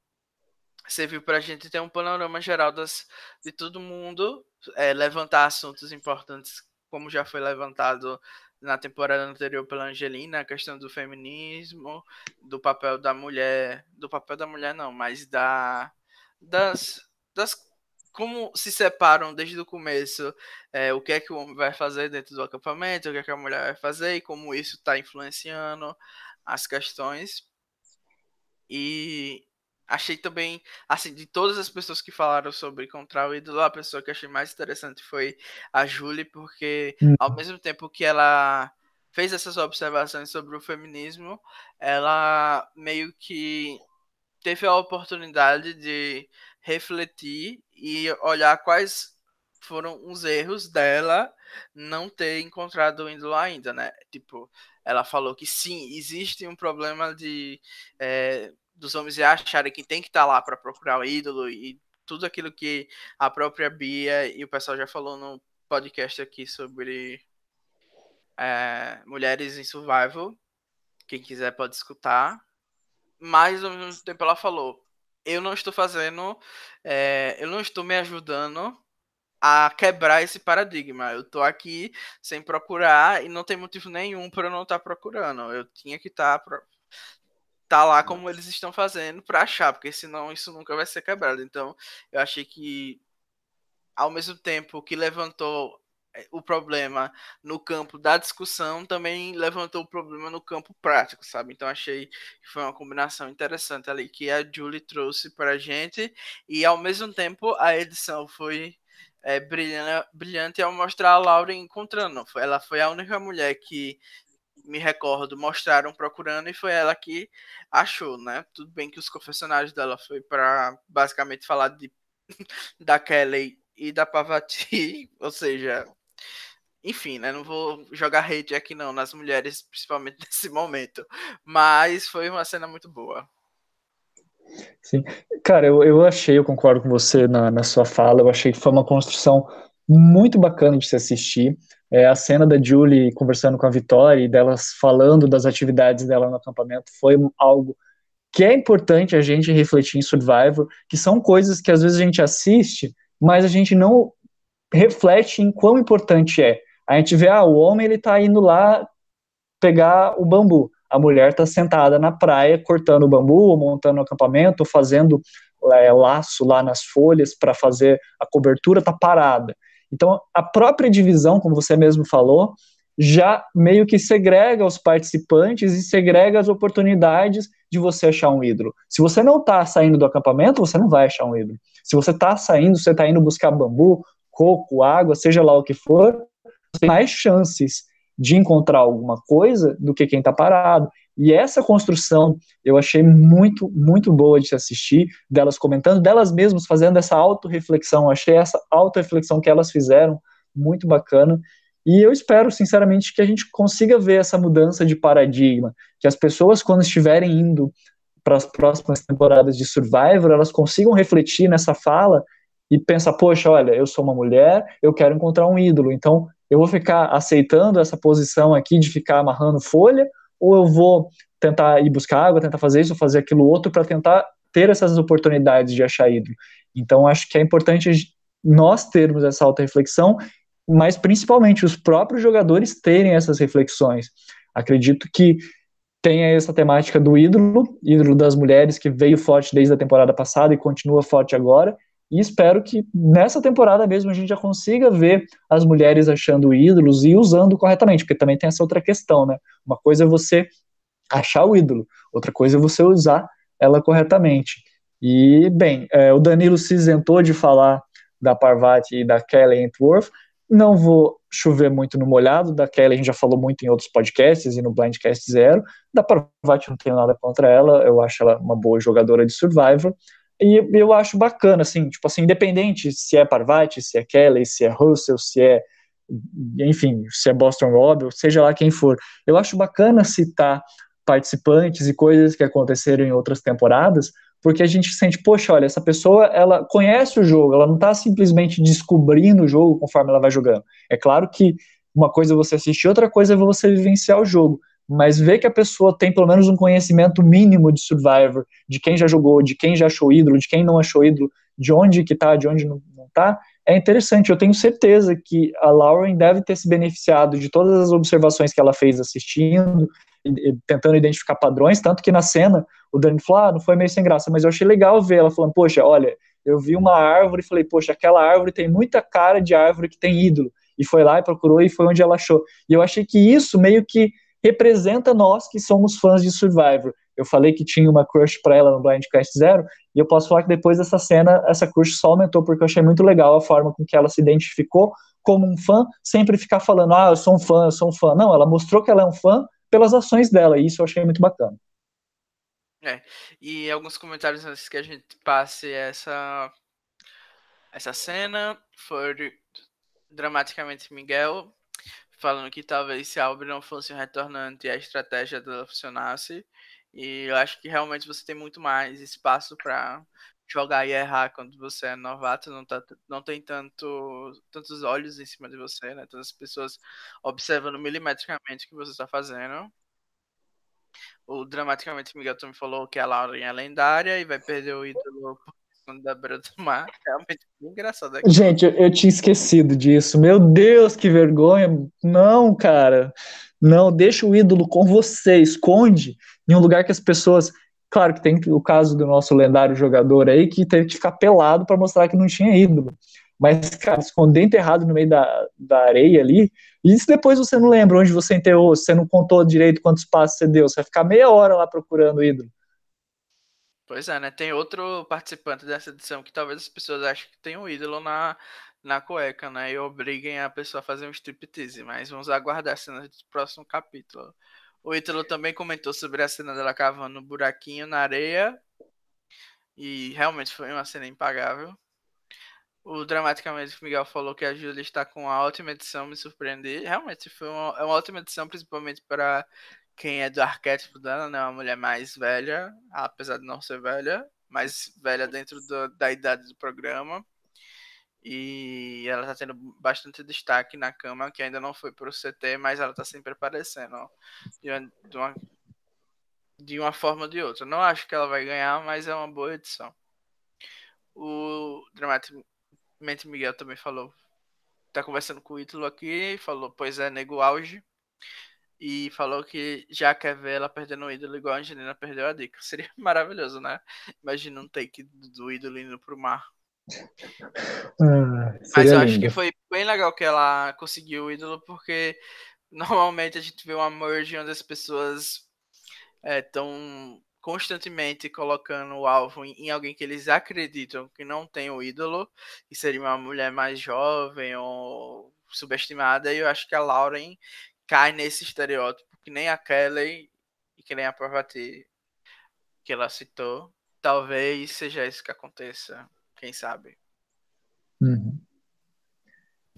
serviu para a gente ter um panorama geral das, de todo mundo, é, levantar assuntos importantes, como já foi levantado na temporada anterior pela Angelina, a questão do feminismo, do papel da mulher, do papel da mulher não, mas da das, das como se separam desde o começo é, o que é que o homem vai fazer dentro do acampamento, o que é que a mulher vai fazer e como isso está influenciando as questões. E achei também, assim, de todas as pessoas que falaram sobre encontrar o ídolo, a pessoa que achei mais interessante foi a Julie, porque hum. ao mesmo tempo que ela fez essas observações sobre o feminismo, ela meio que teve a oportunidade de refletir e olhar quais foram os erros dela não ter encontrado o ídolo ainda, né? Tipo, ela falou que sim, existe um problema de é, dos homens acharem que tem que estar tá lá para procurar o ídolo e tudo aquilo que a própria Bia e o pessoal já falou no podcast aqui sobre é, mulheres em survival. Quem quiser pode escutar. Mas ao mesmo tempo ela falou: eu não estou fazendo, é, eu não estou me ajudando a quebrar esse paradigma. Eu estou aqui sem procurar e não tem motivo nenhum para eu não estar tá procurando. Eu tinha que estar tá tá lá como eles estão fazendo para achar, porque senão isso nunca vai ser quebrado. Então, eu achei que ao mesmo tempo que levantou o problema no campo da discussão, também levantou o problema no campo prático, sabe? Então achei que foi uma combinação interessante ali que a Julie trouxe para a gente e ao mesmo tempo a edição foi é, brilhante, brilhante ao mostrar a Laura encontrando. Ela foi a única mulher que me recordo mostraram procurando e foi ela que achou, né? Tudo bem que os confessionários dela foi para basicamente falar de da Kelly e da Pavati, ou seja, enfim, né? Não vou jogar hate aqui não nas mulheres, principalmente nesse momento. Mas foi uma cena muito boa. Sim. Cara, eu, eu achei, eu concordo com você na, na sua fala, eu achei que foi uma construção muito bacana de se assistir. É, a cena da Julie conversando com a Vitória e delas falando das atividades dela no acampamento foi algo que é importante a gente refletir em Survivor, que são coisas que às vezes a gente assiste, mas a gente não reflete em quão importante é. A gente vê, ah, o homem ele tá indo lá pegar o bambu, a mulher está sentada na praia cortando o bambu, montando o acampamento, fazendo é, laço lá nas folhas para fazer a cobertura, está parada. Então, a própria divisão, como você mesmo falou, já meio que segrega os participantes e segrega as oportunidades de você achar um ídolo. Se você não está saindo do acampamento, você não vai achar um ídolo. Se você está saindo, você está indo buscar bambu, coco, água, seja lá o que for, tem mais chances de encontrar alguma coisa do que quem está parado. E essa construção eu achei muito, muito boa de se assistir, delas comentando, delas mesmas fazendo essa autorreflexão. Achei essa autorreflexão que elas fizeram muito bacana. E eu espero, sinceramente, que a gente consiga ver essa mudança de paradigma, que as pessoas, quando estiverem indo para as próximas temporadas de Survivor, elas consigam refletir nessa fala e pensar, poxa, olha, eu sou uma mulher, eu quero encontrar um ídolo, então eu vou ficar aceitando essa posição aqui de ficar amarrando folha, ou eu vou tentar ir buscar água, tentar fazer isso, fazer aquilo outro para tentar ter essas oportunidades de achar ídolo. Então, acho que é importante nós termos essa auto-reflexão, mas principalmente os próprios jogadores terem essas reflexões. Acredito que tenha essa temática do ídolo, ídolo das mulheres, que veio forte desde a temporada passada e continua forte agora, e espero que nessa temporada mesmo a gente já consiga ver as mulheres achando ídolos e usando corretamente, porque também tem essa outra questão, né? Uma coisa é você achar o ídolo, outra coisa é você usar ela corretamente. E, bem, é, o Danilo se isentou de falar da Parvati e da Kelly Entworth. Não vou chover muito no molhado, da Kelly a gente já falou muito em outros podcasts e no Blindcast Zero. Da Parvati não tenho nada contra ela, eu acho ela uma boa jogadora de Survivor. E eu acho bacana, assim, tipo assim, independente se é Parvati, se é Kelly, se é Russell, se é, enfim, se é Boston Rob, seja lá quem for. Eu acho bacana citar participantes e coisas que aconteceram em outras temporadas, porque a gente sente, poxa, olha, essa pessoa, ela conhece o jogo, ela não está simplesmente descobrindo o jogo conforme ela vai jogando. É claro que uma coisa é você assistir, outra coisa é você vivenciar o jogo mas ver que a pessoa tem pelo menos um conhecimento mínimo de Survivor, de quem já jogou, de quem já achou ídolo, de quem não achou ídolo, de onde que tá, de onde não, não tá, é interessante. Eu tenho certeza que a Lauren deve ter se beneficiado de todas as observações que ela fez assistindo, tentando identificar padrões, tanto que na cena o Dani falou, ah, não foi meio sem graça, mas eu achei legal ver ela falando, poxa, olha, eu vi uma árvore e falei, poxa, aquela árvore tem muita cara de árvore que tem ídolo, e foi lá e procurou e foi onde ela achou. E eu achei que isso meio que representa nós que somos fãs de Survivor. Eu falei que tinha uma crush para ela no Blindcast Zero, e eu posso falar que depois dessa cena, essa crush só aumentou, porque eu achei muito legal a forma com que ela se identificou como um fã, sempre ficar falando, ah, eu sou um fã, eu sou um fã. Não, ela mostrou que ela é um fã pelas ações dela, e isso eu achei muito bacana. É, e alguns comentários antes que a gente passe essa, essa cena, foi dramaticamente Miguel falando que talvez se a Aubrey não fosse um retornante a estratégia dela funcionasse. E eu acho que realmente você tem muito mais espaço para jogar e errar quando você é novato, não, tá, não tem tanto, tantos olhos em cima de você, né? Tantas pessoas observando milimetricamente o que você está fazendo. O Dramaticamente Miguel me falou que a Lauren é lendária e vai perder o ídolo da beira do mar. Realmente engraçado. Aqui. Gente, eu, eu, tinha esquecido disso. Meu Deus, que vergonha. Não, cara. Não, deixa o ídolo com você. Esconde em um lugar que as pessoas. Claro que tem o caso do nosso lendário jogador aí que teve que ficar pelado para mostrar que não tinha ídolo. Mas, cara, esconder enterrado no meio da, da areia ali, e se depois você não lembra onde você enterrou, você não contou direito quantos passos você deu, você vai ficar meia hora lá procurando o ídolo. Pois é, né? Tem outro participante dessa edição que talvez as pessoas achem que tem um ídolo na, na cueca, né? E obriguem a pessoa a fazer um striptease, mas vamos aguardar a cena do próximo capítulo. O Ítalo também comentou sobre a cena dela cavando um buraquinho na areia. E realmente foi uma cena impagável. O Dramaticamente Miguel falou que a Júlia está com uma ótima edição, me surpreender. Realmente foi uma, é uma ótima edição, principalmente para quem é do arquétipo dela, né? Uma mulher mais velha, apesar de não ser velha, mais velha dentro do, da idade do programa. E ela tá tendo bastante destaque na cama, que ainda não foi pro CT, mas ela tá sempre aparecendo ó, de, uma, de, uma, de uma forma ou de outra. Não acho que ela vai ganhar, mas é uma boa edição. O Dramaticamente Miguel também falou. Tá conversando com o Ítalo aqui, falou, pois é, nego auge. E falou que já quer ver ela perdendo o ídolo igual a Angelina perdeu a dica. Seria maravilhoso, né? Imagina um take do ídolo indo pro mar. Ah, Mas eu acho que foi bem legal que ela conseguiu o ídolo, porque normalmente a gente vê uma merge onde as pessoas estão é, constantemente colocando o alvo em, em, alguém que eles acreditam que não tem o ídolo, e seria uma mulher mais jovem ou subestimada, e eu acho que a Lauren cai nesse estereótipo, que nem a Kelly e que nem a Parvati que ela citou. Talvez seja isso que aconteça quem sabe. Uhum.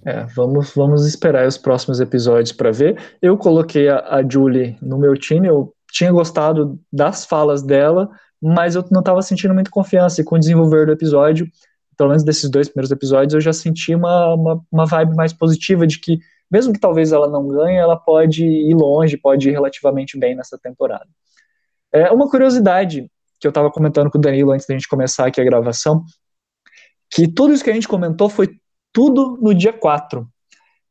É, vamos, vamos esperar os próximos episódios para ver. Eu coloquei a, a Julie no meu time, eu tinha gostado das falas dela, mas eu não estava sentindo muita confiança. E com o desenvolver do episódio, pelo menos desses dois primeiros episódios, eu já senti uma, uma, uma vibe mais positiva de que, mesmo que talvez ela não ganhe, ela pode ir longe, pode ir relativamente bem nessa temporada. É uma curiosidade que eu estava comentando com o Danilo antes da gente começar aqui a gravação, que tudo isso que a gente comentou foi tudo no dia 4.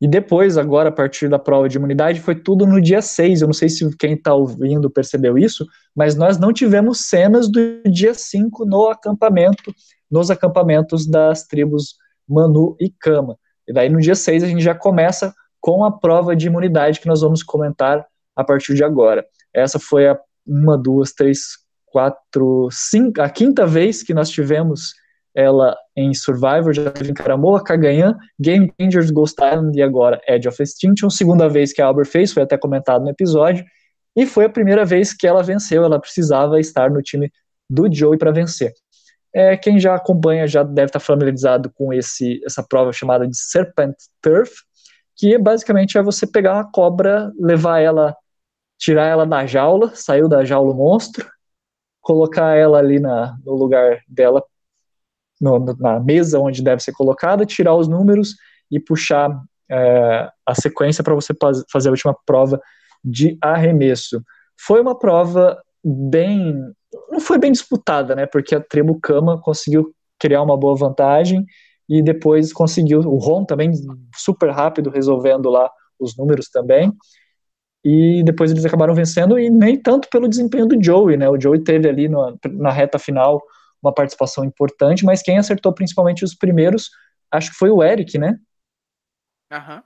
E depois, agora, a partir da prova de imunidade, foi tudo no dia 6. Eu não sei se quem está ouvindo percebeu isso, mas nós não tivemos cenas do dia 5 no acampamento, nos acampamentos das tribos Manu e Kama. E daí no dia 6 a gente já começa com a prova de imunidade que nós vamos comentar a partir de agora. Essa foi a uma, duas, três, quatro, cinco, a quinta vez que nós tivemos ela em Survivor, já teve em Karamoa, Kagayan, Game Changers, Ghost Island e agora Edge of Extinction. Segunda vez que a Albert fez, foi até comentado no episódio, e foi a primeira vez que ela venceu, ela precisava estar no time do Joey para vencer. É, quem já acompanha já deve estar familiarizado com esse, essa prova chamada de Serpent Turf, que basicamente é você pegar uma cobra, levar ela, tirar ela da jaula, saiu da jaula o monstro, colocar ela ali na, no lugar dela no, na mesa onde deve ser colocada, tirar os números e puxar é, a sequência para você fazer a última prova de arremesso. Foi uma prova bem. não foi bem disputada, né? Porque a tribo Kama conseguiu criar uma boa vantagem e depois conseguiu. O Ron também super rápido resolvendo lá os números também. E depois eles acabaram vencendo, e nem tanto pelo desempenho do Joey, né? O Joey teve ali no, na reta final uma participação importante, mas quem acertou principalmente os primeiros, acho que foi o Eric, né? Aham. Uhum.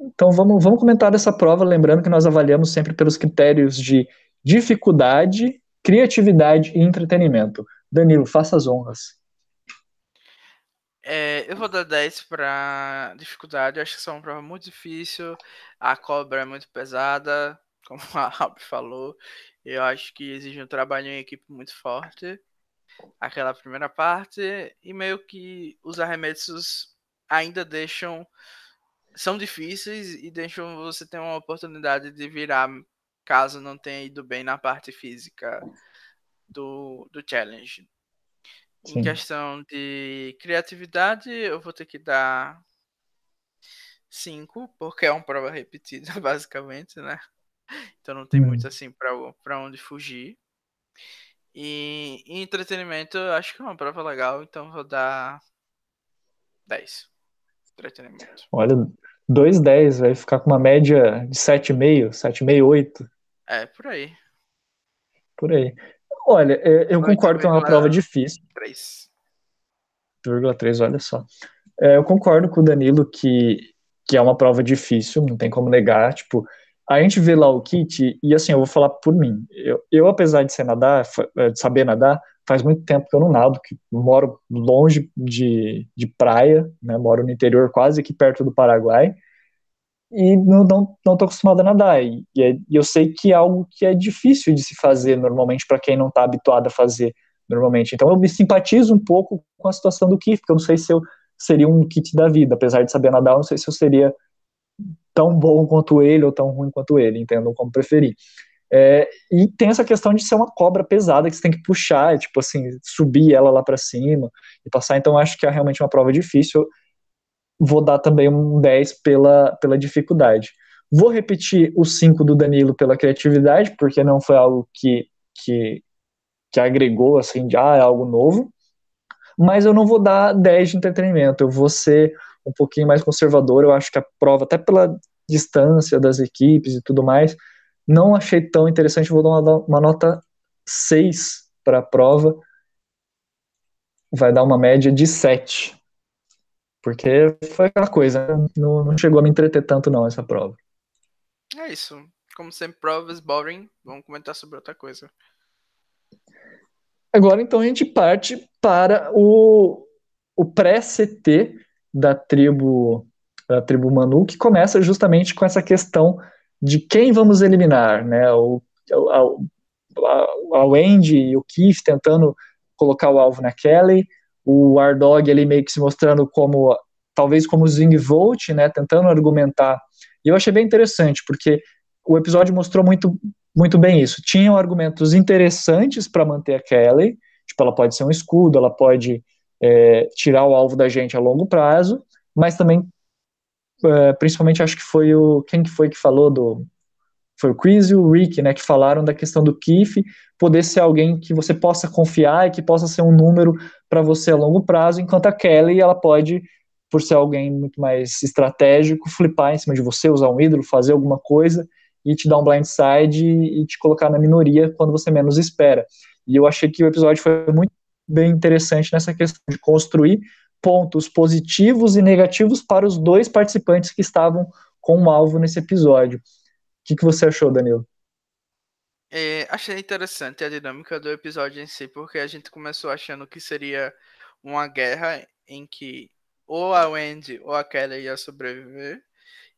Então vamos, vamos comentar dessa prova, lembrando que nós avaliamos sempre pelos critérios de dificuldade, criatividade e entretenimento. Danilo, faça as honras. É, eu vou dar 10 para dificuldade. Eu acho que é uma prova muito difícil. A cobra é muito pesada, como a Rob falou. Eu acho que exige um trabalho em equipe muito forte. Aquela primeira parte. E meio que os arremessos ainda deixam. São difíceis e deixam você ter uma oportunidade de virar caso não tenha ido bem na parte física do, do challenge. Sim. Em questão de criatividade, eu vou ter que dar 5, porque é uma prova repetida, basicamente, né? Então não tem hum. muito assim para onde fugir. E em entretenimento, acho que é uma prova legal, então vou dar 10. Entretenimento. Olha, 2,10 vai ficar com uma média de 7,5, 7,5, 8. É, por aí. Por aí. Olha, é, eu concordo que é uma prova difícil. 3. 8,3, olha só. É, eu concordo com o Danilo que, que é uma prova difícil, não tem como negar. Tipo, a gente vê lá o kit, e assim, eu vou falar por mim. Eu, eu apesar de ser nadar, é, de saber nadar, faz muito tempo que eu não nado, que moro longe de, de praia, né, moro no interior, quase aqui perto do Paraguai, e não, não, não acostumado a nadar. E, é, e eu sei que é algo que é difícil de se fazer normalmente para quem não está habituado a fazer normalmente. Então eu me simpatizo um pouco com a situação do Keith, porque eu não sei se eu seria um kit da vida, apesar de saber nadar, eu não sei se eu seria tão bom quanto ele ou tão ruim quanto ele, entendam como preferir. É, e tem essa questão de ser uma cobra pesada que você tem que puxar, tipo assim, subir ela lá para cima e passar. Então acho que é realmente uma prova difícil. Vou dar também um 10 pela, pela dificuldade. Vou repetir o 5 do Danilo pela criatividade, porque não foi algo que, que, que agregou, assim, de ah, é algo novo. Mas eu não vou dar 10 de entretenimento, eu vou ser um pouquinho mais conservador. Eu acho que a prova, até pela distância das equipes e tudo mais, não achei tão interessante. Vou dar uma, uma nota 6 para a prova. Vai dar uma média de 7. Porque foi aquela coisa, né? não, não chegou a me entreter tanto não essa prova. É isso. Como sempre, provas boring. Vamos comentar sobre outra coisa. Agora, então, a gente parte para o, o pré-CT da tribo, da tribo Manu, que começa justamente com essa questão de quem vamos eliminar, né? O, a, a Wendy e o Keith tentando colocar o alvo na Kelly, o Ardog ali meio que se mostrando como, talvez como Zing Volt, né? Tentando argumentar. E eu achei bem interessante, porque o episódio mostrou muito muito bem isso. Tinham argumentos interessantes para manter a Kelly, tipo, ela pode ser um escudo, ela pode é, tirar o alvo da gente a longo prazo, mas também, é, principalmente, acho que foi o. Quem que foi que falou do. Foi o Chris e o Rick, né, que falaram da questão do Keith poder ser alguém que você possa confiar e que possa ser um número para você a longo prazo, enquanto a Kelly, ela pode, por ser alguém muito mais estratégico, flipar em cima de você, usar um ídolo, fazer alguma coisa e te dar um blindside e, te colocar na minoria quando você menos espera. E eu achei que o episódio foi muito bem interessante nessa questão de construir pontos positivos e negativos para os dois participantes que estavam com o alvo nesse episódio. O que, que você achou, Danilo? É, achei interessante a dinâmica do episódio em si, porque a gente começou achando que seria uma guerra em que ou a Wendy ou a Kelly ia sobreviver,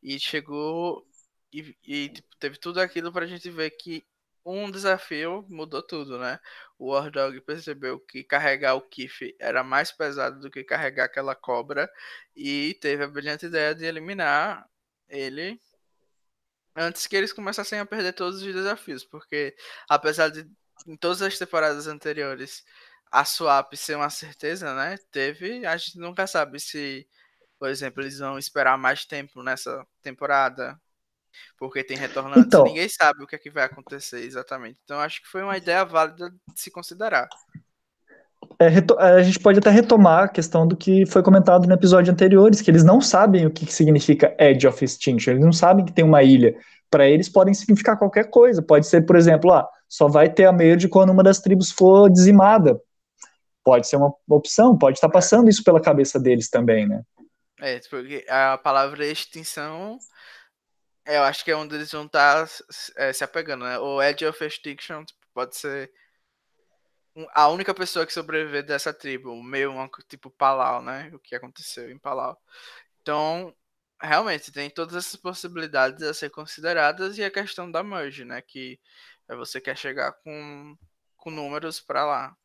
e chegou e, e tipo, teve tudo aquilo pra gente ver que um desafio mudou tudo, né? O War Dog percebeu que carregar o Kiff era mais pesado do que carregar aquela cobra e teve a brilhante ideia de eliminar ele antes que eles começassem a perder todos os desafios, porque apesar de em todas as temporadas anteriores a swap ser uma certeza, né? Teve, a gente nunca sabe se, por exemplo, eles vão esperar mais tempo nessa temporada porque tem retornantes então, ninguém sabe o que é que vai acontecer exatamente. Então acho que foi uma ideia válida de se considerar. É, a gente pode até retomar a questão do que foi comentado no episódio anteriores, que eles não sabem o que, que significa Edge of Extinction, eles não sabem que tem uma ilha. Para eles podem significar qualquer coisa. Pode ser, por exemplo, ah, só vai ter a Merge quando uma das tribos for dizimada. Pode ser uma opção, pode estar passando isso pela cabeça deles também, né? É, porque a palavra extinção é, eu acho que é onde eles vão estar tá, é, se apegando, né? O Edge of Extinction tipo, pode ser a única pessoa que sobreviver dessa tribo, meio tipo Palau, né? O que aconteceu em Palau. Então, realmente, tem todas essas possibilidades a ser consideradas e a questão da merge, né? Que é você quer chegar com, com números para lá.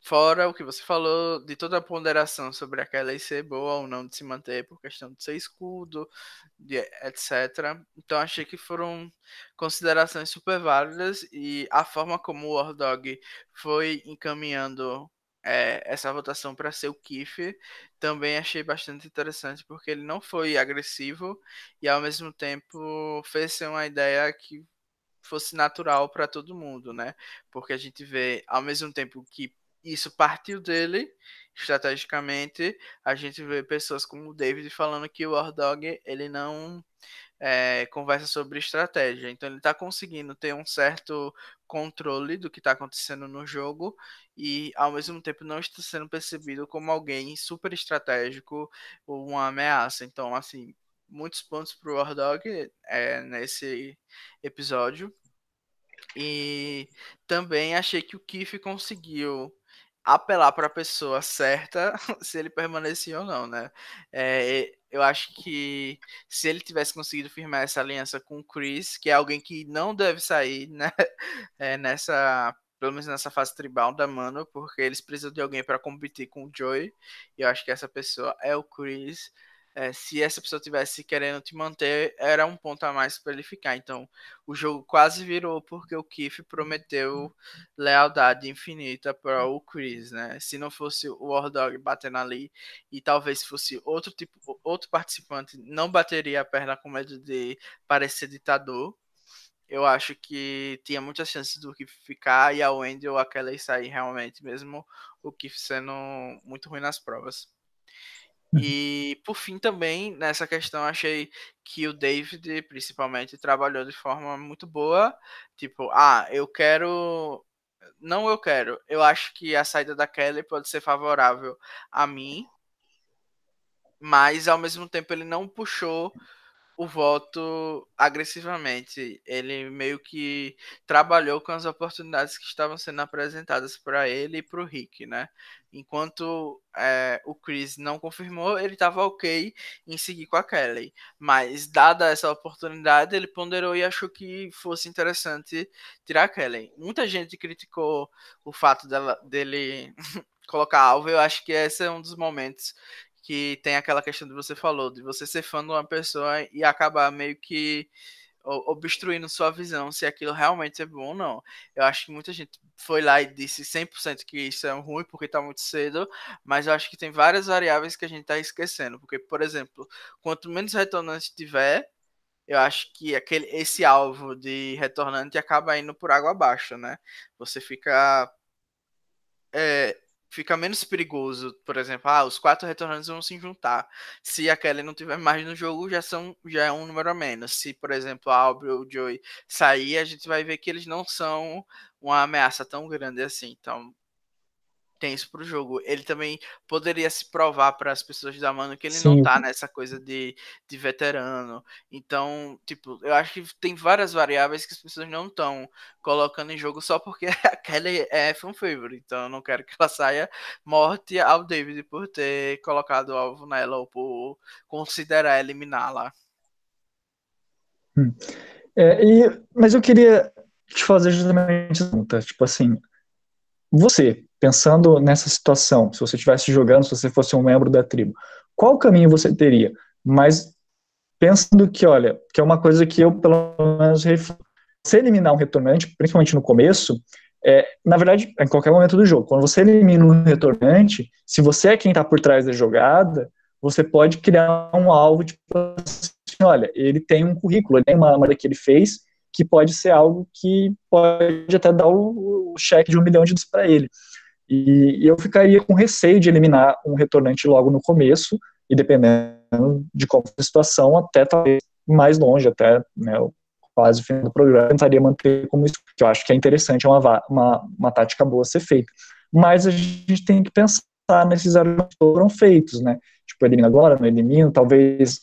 Fora o que você falou de toda a ponderação sobre aquela lei ser boa ou não de se manter por questão de ser escudo, de, etc. Então achei que foram considerações super válidas e a forma como o War Dog foi encaminhando é, essa votação para ser o Kiff também achei bastante interessante porque ele não foi agressivo e ao mesmo tempo fez ser uma ideia que fosse natural para todo mundo, né? Porque a gente vê ao mesmo tempo que isso partiu dele, estrategicamente, a gente vê pessoas como o David falando que o War Dog ele não é, conversa sobre estratégia. Então ele está conseguindo ter um certo controle do que está acontecendo no jogo e ao mesmo tempo não está sendo percebido como alguém super estratégico ou uma ameaça. Então, assim, muitos pontos para o War Dog é, nesse episódio. E também achei que o Kiff conseguiu apelar para a pessoa certa se ele permanecia ou não, né? É, eu acho que se ele tivesse conseguido firmar essa aliança com o Chris, que é alguém que não deve sair, né? É, nessa pelo menos nessa fase tribal da Mano, porque eles precisam de alguém para competir com o Joey. E eu acho que essa pessoa é o Chris é, se essa pessoa tivesse querendo te manter, era um ponto a mais para ele ficar. Então, o jogo quase virou porque o Keith prometeu lealdade infinita para o Chris, né? Se não fosse o War Dog batendo ali e talvez fosse outro tipo, outro participante, não bateria a perna com medo de parecer ditador. Eu acho que tinha muitas chances do Keith ficar e a Wendy ou a Kelly sair realmente, mesmo o Keith sendo muito ruim nas provas. E por fim também nessa questão achei que o David principalmente trabalhou de forma muito boa, tipo, ah, eu quero não eu quero, eu acho que a saída da Kelly pode ser favorável a mim, mas ao mesmo tempo ele não puxou o voto agressivamente. Ele meio que trabalhou com as oportunidades que estavam sendo apresentadas para ele e para o Rick, né? Enquanto é, o Chris não confirmou, ele estava ok em seguir com a Kelly. Mas, dada essa oportunidade, ele ponderou e achou que fosse interessante tirar a Kelly. Muita gente criticou o fato dela, dele colocar alvo. Eu acho que esse é um dos momentos que tem aquela questão que você falou, de você ser fã de uma pessoa e acabar meio que obstruindo sua visão se aquilo realmente é bom ou não. Eu acho que muita gente foi lá e disse 100% que isso é ruim porque está muito cedo, mas eu acho que tem várias variáveis que a gente está esquecendo, porque por exemplo, quanto menos retornante tiver, eu acho que aquele esse alvo de retornante acaba indo por água abaixo, né? Você fica é, fica menos perigoso, por exemplo, ah, os quatro retornantes vão se juntar. Se a Kelly não tiver mais no jogo, já são já é um número a menos. Se, por exemplo, a Aubrey ou o Joey sair, a gente vai ver que eles não são uma ameaça tão grande assim. Então, tem isso pro jogo. Ele também poderia se provar para as pessoas da Mano que ele Sim. não tá nessa coisa de, de veterano. Então, tipo, eu acho que tem várias variáveis que as pessoas não estão colocando em jogo só porque a Kelly é fan favorite. Então, eu não quero que ela saia morte ao David por ter colocado o alvo nela ou por considerar eliminá-la. Hum. É, e, mas eu queria te fazer justamente essa pergunta. Tipo assim, você, pensando nessa situação, se você estivesse jogando, se você fosse um membro da tribo, qual caminho você teria? Mas pensando que, olha, que é uma coisa que eu, pelo menos, se eliminar um retornante, principalmente no começo, é, na verdade, em qualquer momento do jogo, quando você elimina um retornante, se você é quem está por trás da jogada, você pode criar um alvo, tipo assim, olha, ele tem um currículo, ele tem uma, uma que ele fez, que pode ser algo que pode até dar o, o cheque de um milhão de dólares para ele. E, eu ficaria com receio de eliminar um retornante logo no começo, e dependendo de qual a situação, até talvez mais longe, até né, quase o fim do programa, tentaria manter como isso, que eu acho que é interessante, é uma, uma, uma tática boa a ser feita. Mas a gente tem que pensar nesses argumentos que foram feitos, né? Tipo, elimina agora, não elimina, talvez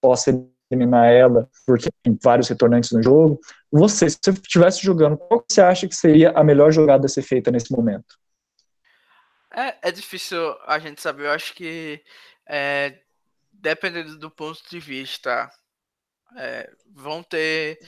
possa eliminar ela, porque tem vários retornantes no jogo. Você, se você estivesse jogando, qual você acha que seria a melhor jogada a ser feita nesse momento? É, é difícil a gente saber. Eu acho que, é, dependendo do ponto de vista, é, vão ter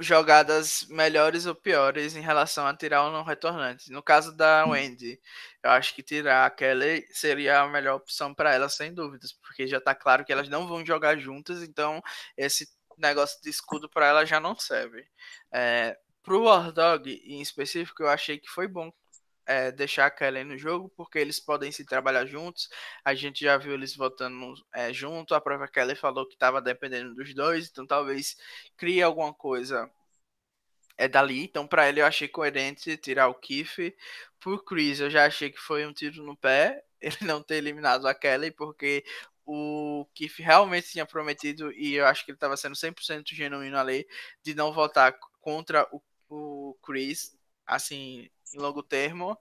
jogadas melhores ou piores em relação a tirar ou não retornante. No caso da hum. Wendy, eu acho que tirar a Kelly seria a melhor opção para ela, sem dúvidas, porque já está claro que elas não vão jogar juntas, então esse negócio de escudo para ela já não serve. É, pro War Dog, em específico, eu achei que foi bom é, deixar a Kelly no jogo, porque eles podem se trabalhar juntos. A gente já viu eles votando é, junto. A própria Kelly falou que estava dependendo dos dois, então talvez crie alguma coisa é dali, então para ele eu achei coerente tirar o Keith. Por Chris, eu já achei que foi um tiro no pé ele não ter eliminado a Kelly, porque o Keith realmente tinha prometido, e eu acho que ele estava sendo 100% genuíno ali, de não votar contra o, o Chris, assim, em longo termo.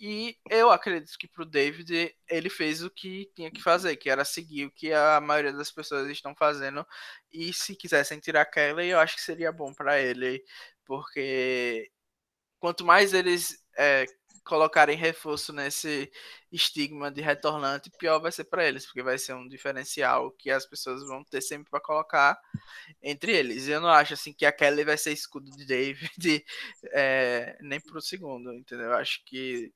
E eu acredito que pro David ele fez o que tinha que fazer, que era seguir o que a maioria das pessoas estão fazendo. E se quisessem tirar Kelly, eu acho que seria bom para ele, porque quanto mais eles é, colocarem reforço nesse estigma de retornante, pior vai ser para eles, porque vai ser um diferencial que as pessoas vão ter sempre para colocar entre eles. Eu não acho assim que a Kelly vai ser escudo de David é, nem pro segundo, entendeu? Eu acho que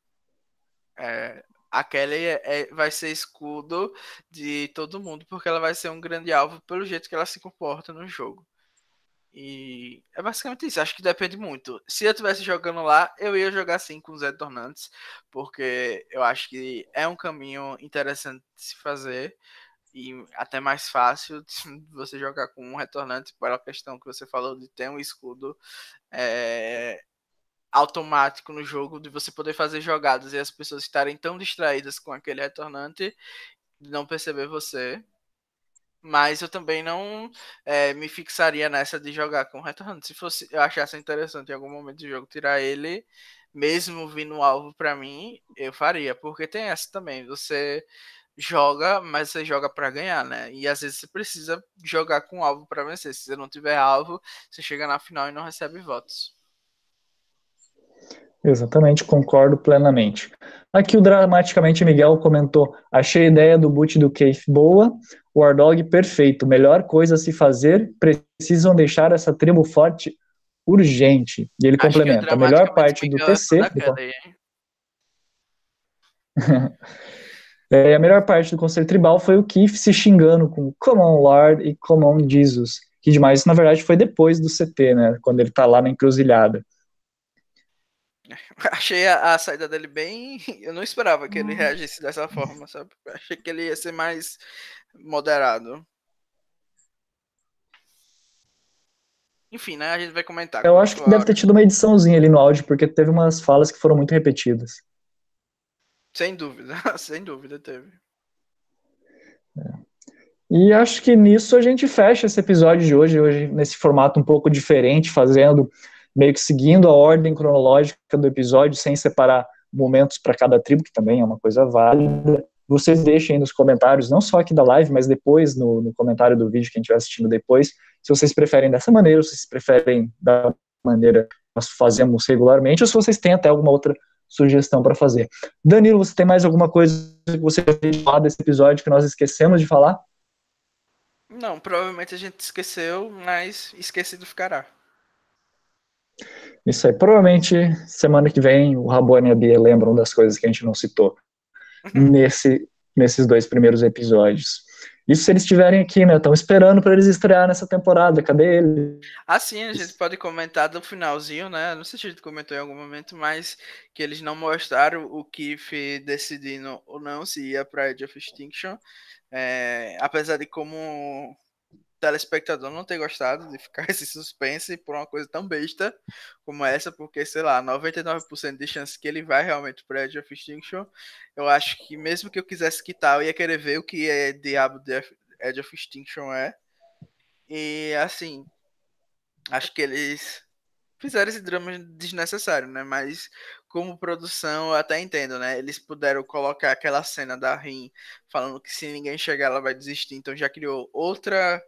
é, a Kelly é, é, vai ser escudo de todo mundo, porque ela vai ser um grande alvo pelo jeito que ela se comporta no jogo. E é basicamente isso. Acho que depende muito. Se eu estivesse jogando lá, eu ia jogar sim com os retornantes, porque eu acho que é um caminho interessante de se fazer e até mais fácil de você jogar com um retornante pela questão que você falou de ter um escudo é, automático no jogo, de você poder fazer jogadas e as pessoas estarem tão distraídas com aquele retornante de não perceber você mas eu também não é, me fixaria nessa de jogar com o retornante. Se fosse, eu achasse interessante em algum momento do jogo tirar ele, mesmo vindo alvo para mim, eu faria, porque tem essa também. Você joga, mas você joga para ganhar, né? E às vezes você precisa jogar com alvo para vencer. Se você não tiver alvo, você chega na final e não recebe votos. Exatamente, concordo plenamente. Aqui o Dramaticamente Miguel comentou: achei a ideia do boot do Keith boa, o Wardog perfeito, melhor coisa a se fazer, precisam deixar essa tribo forte urgente. E ele Acho complementa: a melhor parte do TC. é, a melhor parte do Conselho Tribal foi o Keith se xingando com Common Lord e Common Jesus. Que demais, na verdade, foi depois do CT, né? Quando ele tá lá na encruzilhada. Achei a, a, saída dele bem. Eu não esperava que ele hum. reagisse dessa forma, sabe? Achei que ele ia ser mais moderado. Enfim, né? A gente vai comentar. Eu acho que deve ter tido uma ediçãozinha ali no áudio, porque teve umas falas que foram muito repetidas. Sem dúvida, sem dúvida teve. É. E acho que nisso a gente fecha esse episódio de hoje, hoje nesse formato um pouco diferente, fazendo meio que seguindo a ordem cronológica do episódio, sem separar momentos para cada tribo, que também é uma coisa válida. Vocês deixem aí nos comentários, não só aqui da live, mas depois no, no comentário do vídeo, quem estiver assistindo depois, se vocês preferem dessa maneira, se vocês preferem da maneira que nós fazemos regularmente, ou se vocês têm até alguma outra sugestão para fazer. Danilo, você tem mais alguma coisa que você quer falar desse episódio que nós esquecemos de falar? Não, provavelmente a gente esqueceu, mas esquecido ficará. Isso aí. Provavelmente semana que vem o Rabone e a Bia lembram das coisas que a gente não citou uhum. nesse, nesses dois primeiros episódios. Isso se eles estiverem aqui, né? Estão esperando para eles estrear nessa temporada. Cadê eles? Ah, sim, a gente pode comentar do finalzinho, né? Não sei se a gente comentou em algum momento, mas que eles não mostraram o Keith decidindo ou não se ia para Edge of Extinction. É, apesar de como telespectador não ter gostado de ficar esse suspense por uma coisa tão besta como essa, porque, sei lá, 99% de chance que ele vai realmente para Edge of Extinction. Eu acho que mesmo que eu quisesse quitar, eu ia querer ver o que é Diabo de Edge of Extinction é. E, assim, acho que eles fizeram esse drama desnecessário, né? Mas como produção eu até entendo, né? Eles puderam colocar aquela cena da Rin falando que se ninguém chegar ela vai desistir, então já criou outra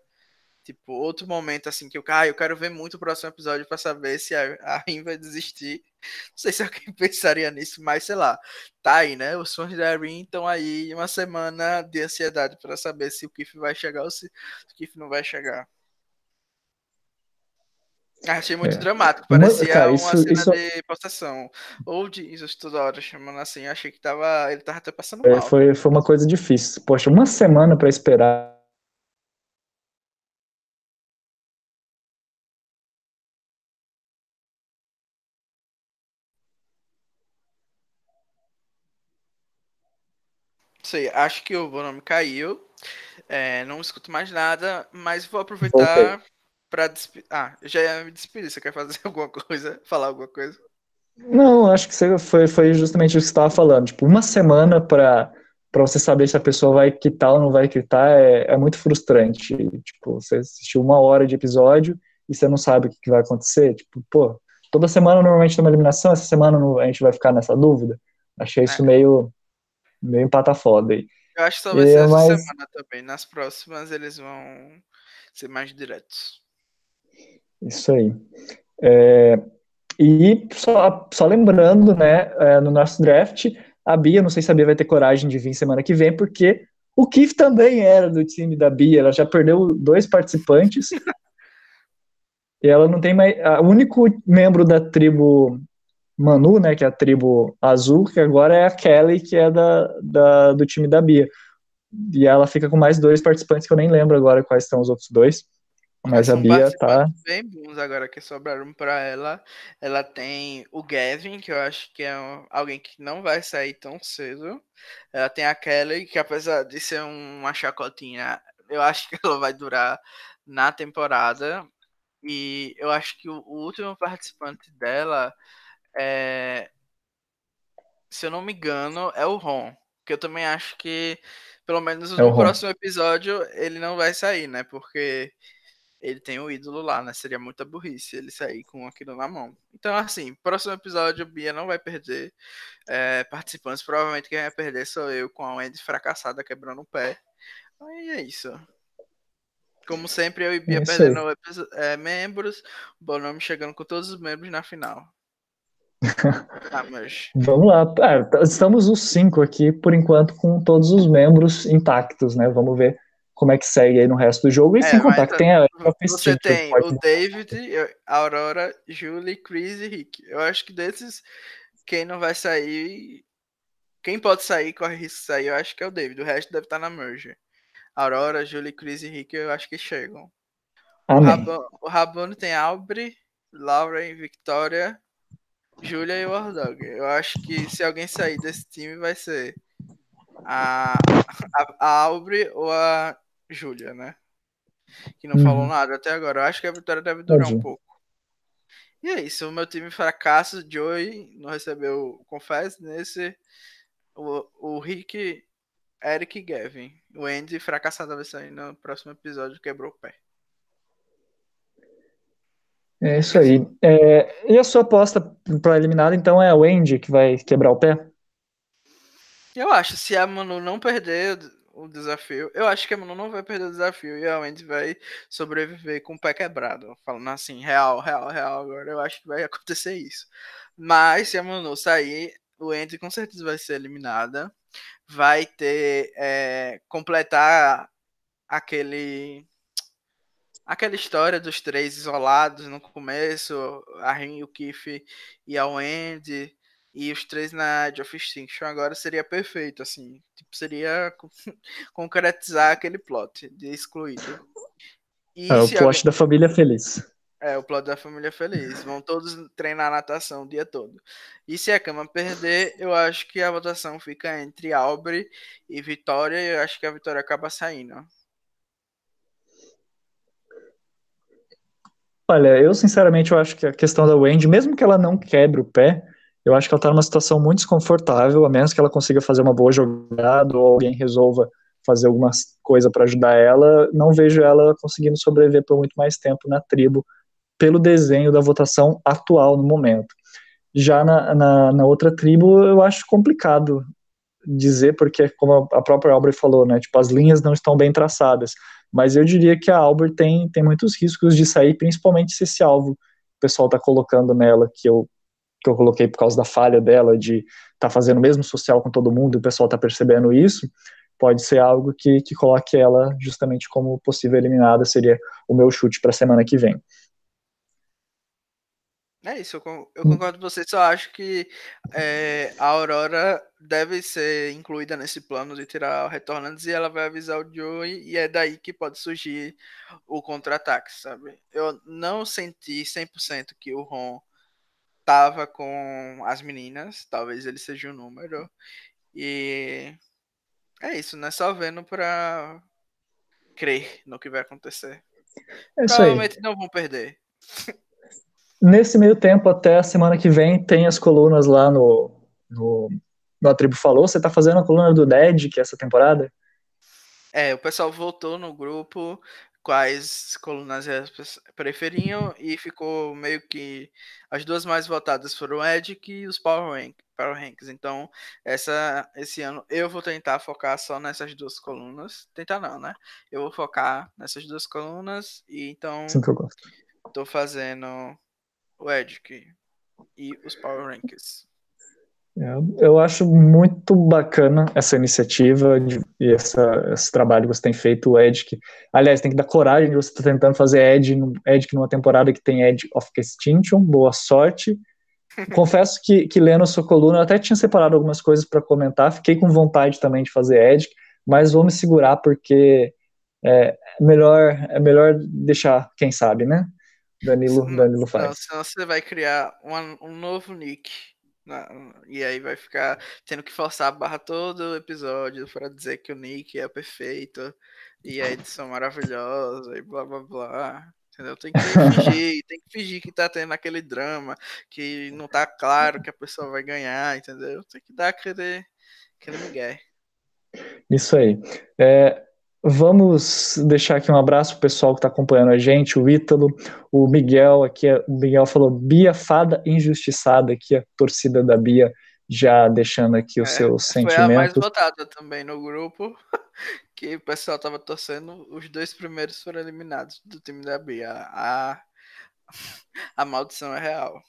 Tipo, outro momento assim que eu, ah, eu quero ver muito o próximo episódio para saber se a, a Rin vai desistir. Não sei se alguém pensaria nisso, mas sei lá. Tá aí, né? Os fãs da Rin estão aí uma semana de ansiedade para saber se o Kiff vai chegar ou se o Kiff não vai chegar. Achei muito é. dramático, parecia Cara, isso, uma cena isso... de possessão. Ou de Jesus toda hora chamando assim, achei que tava, ele tava até passando é, mal. foi, foi uma coisa difícil. Poxa, uma semana para esperar sei, acho que o volume caiu. É, não escuto mais nada, mas vou aproveitar pra despedir. Ah, já ia me despedir. Você quer fazer alguma coisa? Falar alguma coisa? Não, acho que foi, foi justamente isso que você estava falando. Tipo, uma semana para para você saber se a pessoa vai quitar ou não vai quitar é, é muito frustrante. Tipo, você assistiu uma hora de episódio e você não sabe o que, que vai acontecer. Tipo, pô, toda semana normalmente tem uma eliminação, essa semana a gente vai ficar nessa dúvida. Achei isso é. meio, meio empata foda aí. Eu acho que talvez essa mas... semana também. Nas próximas eles vão ser mais diretos. Isso aí. É, e só, só lembrando, né, é, no nosso draft, a Bia, não sei se a Bia vai ter coragem de vir semana que vem, porque o Kif também era do time da Bia, ela já perdeu dois participantes. e ela não tem mais. O único membro da tribo Manu, né, que é a tribo azul, que agora é a Kelly, que é da, da, do time da Bia. E ela fica com mais dois participantes que eu nem lembro agora quais são os outros dois. Mas a Bia tá. Bem bons agora que sobraram para ela. Ela tem o Gavin, que eu acho que é um, alguém que não vai sair tão cedo. Ela tem a Kelly, que apesar de ser uma chacotinha, eu acho que ela vai durar na temporada. E eu acho que o, o último participante dela é. Se eu não me engano, é o Ron. Que eu também acho que, pelo menos é no próximo episódio, ele não vai sair, né? Porque ele tem o um ídolo lá, né? Seria muita burrice ele sair com aquilo na mão. Então, assim, próximo episódio, Bia não vai perder é, participantes. Provavelmente quem vai perder sou eu, com a Wendy fracassada quebrando o pé. Aí é isso. Como sempre, eu e Bia é perdendo é, membros. Bonome chegando com todos os membros na final. Ah, mas... Vamos lá. É, estamos os cinco aqui, por enquanto, com todos os membros intactos, né? Vamos ver como é que segue aí no resto do jogo. E é, sem contar que tem a Você tem o David, a Aurora, Julie, Chris e Rick. Eu acho que desses, quem não vai sair. Quem pode sair, corre risco de sair, eu acho que é o David. O resto deve estar na merge. Aurora, Julie, Chris e Rick, eu acho que chegam. Amém. O Rabone tem Aubrey, Lauren, Victoria, Julia e Wardog. Eu acho que se alguém sair desse time vai ser a, a, a Aubrey ou a Júlia, né? Que não uhum. falou nada até agora. Eu acho que a vitória deve durar um pouco. E é isso. O meu time fracassa. Joey não recebeu confesso nesse. O, o Rick, Eric e Gavin. O Andy fracassado vai sair no próximo episódio. Quebrou o pé. É isso aí. É, e a sua aposta para eliminado, então, é o Andy que vai quebrar o pé? Eu acho, se a Manu não perder o desafio. Eu acho que a Manu não vai perder o desafio e a Wendy vai sobreviver com o pé quebrado. Falando assim, real, real, real. Agora eu acho que vai acontecer isso. Mas se a Manu sair, o Wendy com certeza vai ser eliminada. Vai ter. É, completar aquele. Aquela história dos três isolados no começo, a Rin, o Kiff e a Wendy e os três na Edge of Extinction agora seria perfeito, assim. Tipo, seria concretizar aquele plot de excluído. E é o plot alguém... da família feliz. É, o plot da família feliz. Vão todos treinar natação o dia todo. E se a cama perder, eu acho que a votação fica entre Aubrey e Vitória, e eu acho que a Vitória acaba saindo. Olha, eu sinceramente eu acho que a questão da Wendy, mesmo que ela não quebre o pé, eu acho que ela está numa situação muito desconfortável, a menos que ela consiga fazer uma boa jogada ou alguém resolva fazer alguma coisa para ajudar ela, não vejo ela conseguindo sobreviver por muito mais tempo na tribo, pelo desenho da votação atual no momento. Já na, na, na outra tribo, eu acho complicado dizer, porque, como a própria Albert falou, né, tipo, as linhas não estão bem traçadas, mas eu diria que a Albert tem, tem muitos riscos de sair, principalmente se esse alvo o pessoal está colocando nela, que eu que eu coloquei por causa da falha dela de estar tá fazendo o mesmo social com todo mundo e o pessoal está percebendo isso, pode ser algo que, que coloque ela justamente como possível eliminada, seria o meu chute para a semana que vem. É isso, eu, eu concordo com você, só acho que é, a Aurora deve ser incluída nesse plano de tirar o Retornantes e ela vai avisar o Joey e é daí que pode surgir o contra-ataque, sabe? Eu não senti 100% que o Ron tava com as meninas, talvez ele seja o um número. E é isso, né? Só vendo pra crer no que vai acontecer. É Provavelmente não vão perder. Nesse meio tempo, até a semana que vem, tem as colunas lá no, no, no A Tribo Falou. Você tá fazendo a coluna do Dead, que é essa temporada? É, o pessoal votou no grupo quais colunas elas preferiam e ficou meio que as duas mais votadas foram o Edic e os Power, Rank, Power Ranks. Então, essa, esse ano eu vou tentar focar só nessas duas colunas. Tentar não, né? Eu vou focar nessas duas colunas e então Sim, que eu gosto. tô fazendo o Edic e os Power Rankings. Eu acho muito bacana essa iniciativa de, e essa, esse trabalho que você tem feito, o Edic. Aliás, tem que dar coragem de você estar tá tentando fazer Ed, Edic numa temporada que tem Edge of Extinction. Boa sorte. Confesso que, que lendo a sua coluna, eu até tinha separado algumas coisas para comentar. Fiquei com vontade também de fazer Edic, mas vou me segurar porque é melhor, é melhor deixar quem sabe, né? Danilo, Danilo faz. Não, senão você vai criar um, um novo nick e aí vai ficar tendo que forçar a barra todo episódio para dizer que o Nick é perfeito e a edição maravilhosa e blá blá blá. Entendeu? Tem que fingir, tem que fingir que tá tendo aquele drama, que não tá claro que a pessoa vai ganhar, entendeu? Tem que dar aquele, aquele migué. Isso aí. É, Vamos deixar aqui um abraço para o pessoal que está acompanhando a gente, o Ítalo, o Miguel, aqui, o Miguel falou Bia Fada Injustiçada, aqui a torcida da Bia já deixando aqui os é, seus sentimentos. Foi a mais votada também no grupo, que o pessoal estava torcendo, os dois primeiros foram eliminados do time da Bia. A, a maldição é real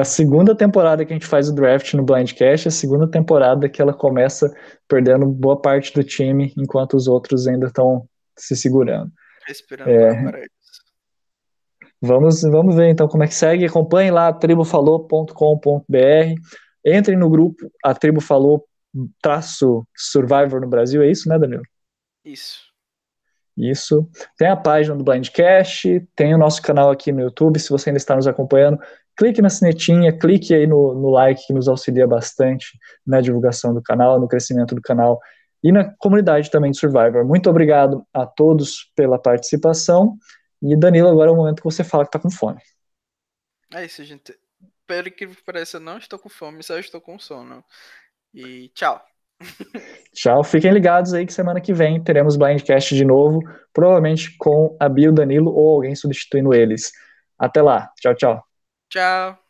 a segunda temporada que a gente faz o draft no Blindcast, a segunda temporada que ela começa perdendo boa parte do time, enquanto os outros ainda estão se segurando. Respirando é, vamos, vamos ver então como é que segue. Acompanhe lá tribufalou.com.br. Entrem no grupo a Tribo Falou traço Survivor no Brasil, é isso, né, Danilo? Isso. Isso. Tem a página do Blindcast, tem o nosso canal aqui no YouTube, se você ainda está nos acompanhando, clique na sinetinha, clique aí no, no like que nos auxilia bastante na divulgação do canal, no crescimento do canal e na comunidade também de Survivor. Muito obrigado a todos pela participação. E Danilo, agora é o momento que você fala que está com fome. É isso, gente. Pelo que pareça, eu não estou com fome, só estou com sono. E tchau. Tchau, fiquem ligados aí que semana que vem teremos Blindcast de novo, provavelmente com a Bio Danilo ou alguém substituindo eles. Até lá, tchau, tchau. Tchau.